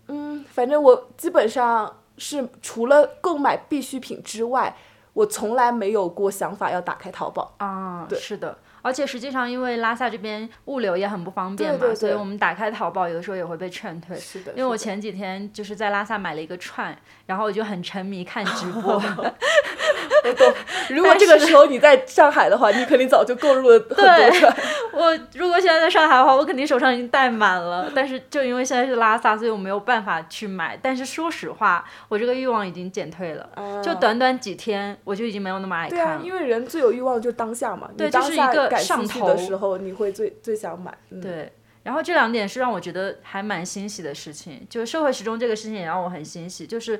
嗯，反正我基本上是除了购买必需品之外，我从来没有过想法要打开淘宝。啊，对是的。而且实际上，因为拉萨这边物流也很不方便嘛，对对对所以我们打开淘宝有的时候也会被劝退。是的，因为我前几天就是在拉萨买了一个串，然后我就很沉迷看直播。我懂。如果这个时候你在上海的话，你肯定早就购入了很多对串。我如果现在在上海的话，我肯定手上已经带满了。但是就因为现在是拉萨，所以我没有办法去买。但是说实话，我这个欲望已经减退了。就短短几天，我就已经没有那么爱对啊，看了。因为人最有欲望就是当下嘛。对就是一个上头的时候，你会最最想买。嗯、对，然后这两点是让我觉得还蛮欣喜的事情，就是社会时钟这个事情也让我很欣喜，就是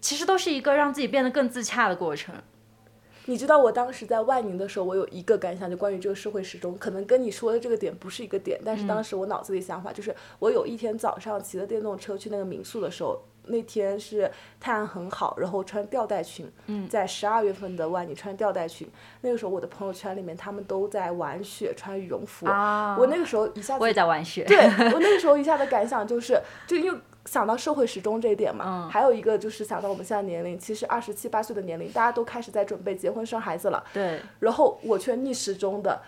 其实都是一个让自己变得更自洽的过程。你知道我当时在万宁的时候，我有一个感想，就关于这个社会时钟，可能跟你说的这个点不是一个点，但是当时我脑子里想法就是，我有一天早上骑着电动车去那个民宿的时候，那天是太阳很好，然后穿吊带裙，嗯。在十二月份的万宁穿吊带裙，那个时候我的朋友圈里面他们都在玩雪，穿羽绒服，啊。我那个时候一下子我也在玩雪。对 我那个时候一下的感想就是，就因为想到社会时钟这一点嘛，嗯。还有一个就是想到我们现在年龄，其实二十七八岁的年龄，大家都开始在准备结婚生孩子了，对。然后我却逆时钟的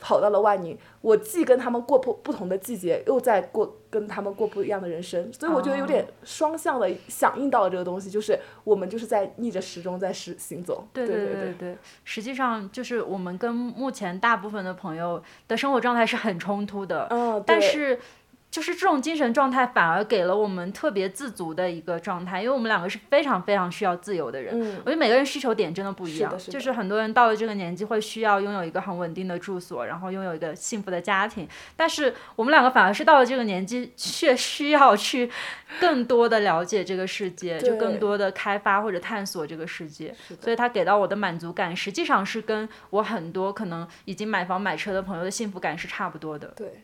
跑到了万宁，我既跟他们过不不同的季节，又在过跟他们过不一样的人生，所以我觉得有点双向的响应到了这个东西，就是我们就是在逆着时钟在时行走，对对对对对，实际上就是我们跟目前大部分的朋友的生活状态是很冲突的，嗯，但是就是这种精神状态反而给了我们特别自足的一个状态，因为我们两个是非常非常需要自由的人。嗯我觉得每个人需求点真的不一样，就是很多人到了这个年纪会需要拥有一个很稳定的住所，然后拥有一个幸福的家庭。但是我们两个反而是到了这个年纪，却需要去更多的了解这个世界，就更多的开发或者探索这个世界。所以他给到我的满足感，实际上是跟我很多可能已经买房买车的朋友的幸福感是差不多的。对，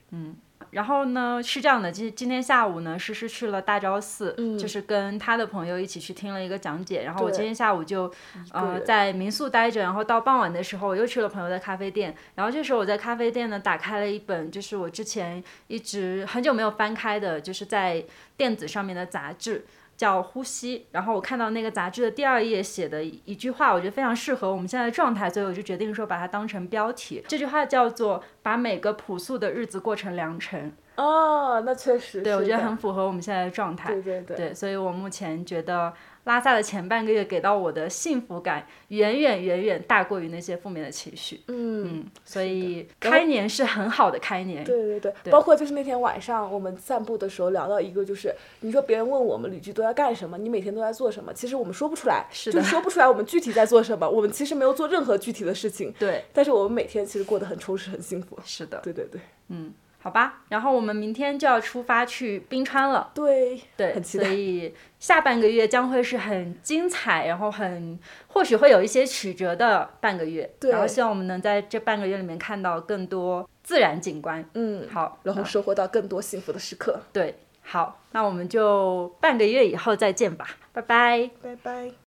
然后呢，是这样的，今今天下午呢，诗诗去了大昭寺，嗯就是跟他的朋友一起去听了一个讲解。然后我今天下午就呃在民宿待着，然后到傍晚的时候，我又去了朋友的咖啡店。然后这时候我在咖啡店呢，打开了一本就是我之前一直很久没有翻开的，就是在电子上面的杂志。叫呼吸，然后我看到那个杂志的第二页写的一一句话，我觉得非常适合我们现在的状态，所以我就决定说把它当成标题。这句话叫做“把每个朴素的日子过成良辰”。哦，那确实，对我觉得很符合我们现在的状态。对对对，对，所以我目前觉得拉萨的前半个月给到我的幸福感，远远远远大过于那些负面的情绪。嗯，嗯，所以开年是很好的开年。对对对，包括就是那天晚上我们散步的时候聊到一个，就是你说别人问我们旅居都在干什么，你每天都在做什么，其实我们说不出来，是就说不出来我们具体在做什么，我们其实没有做任何具体的事情，对，但是我们每天其实过得很充实、很幸福。是的，对对对好吧。然后我们明天就要出发去冰川了。对，对，所很期待以下半个月将会是很精彩，然后很或许会有一些曲折的半个月。对然后希望我们能在这半个月里面看到更多自然景观。嗯，好，然后收获到更多幸福的时刻。对，好，那我们就半个月以后再见吧，拜拜。拜拜。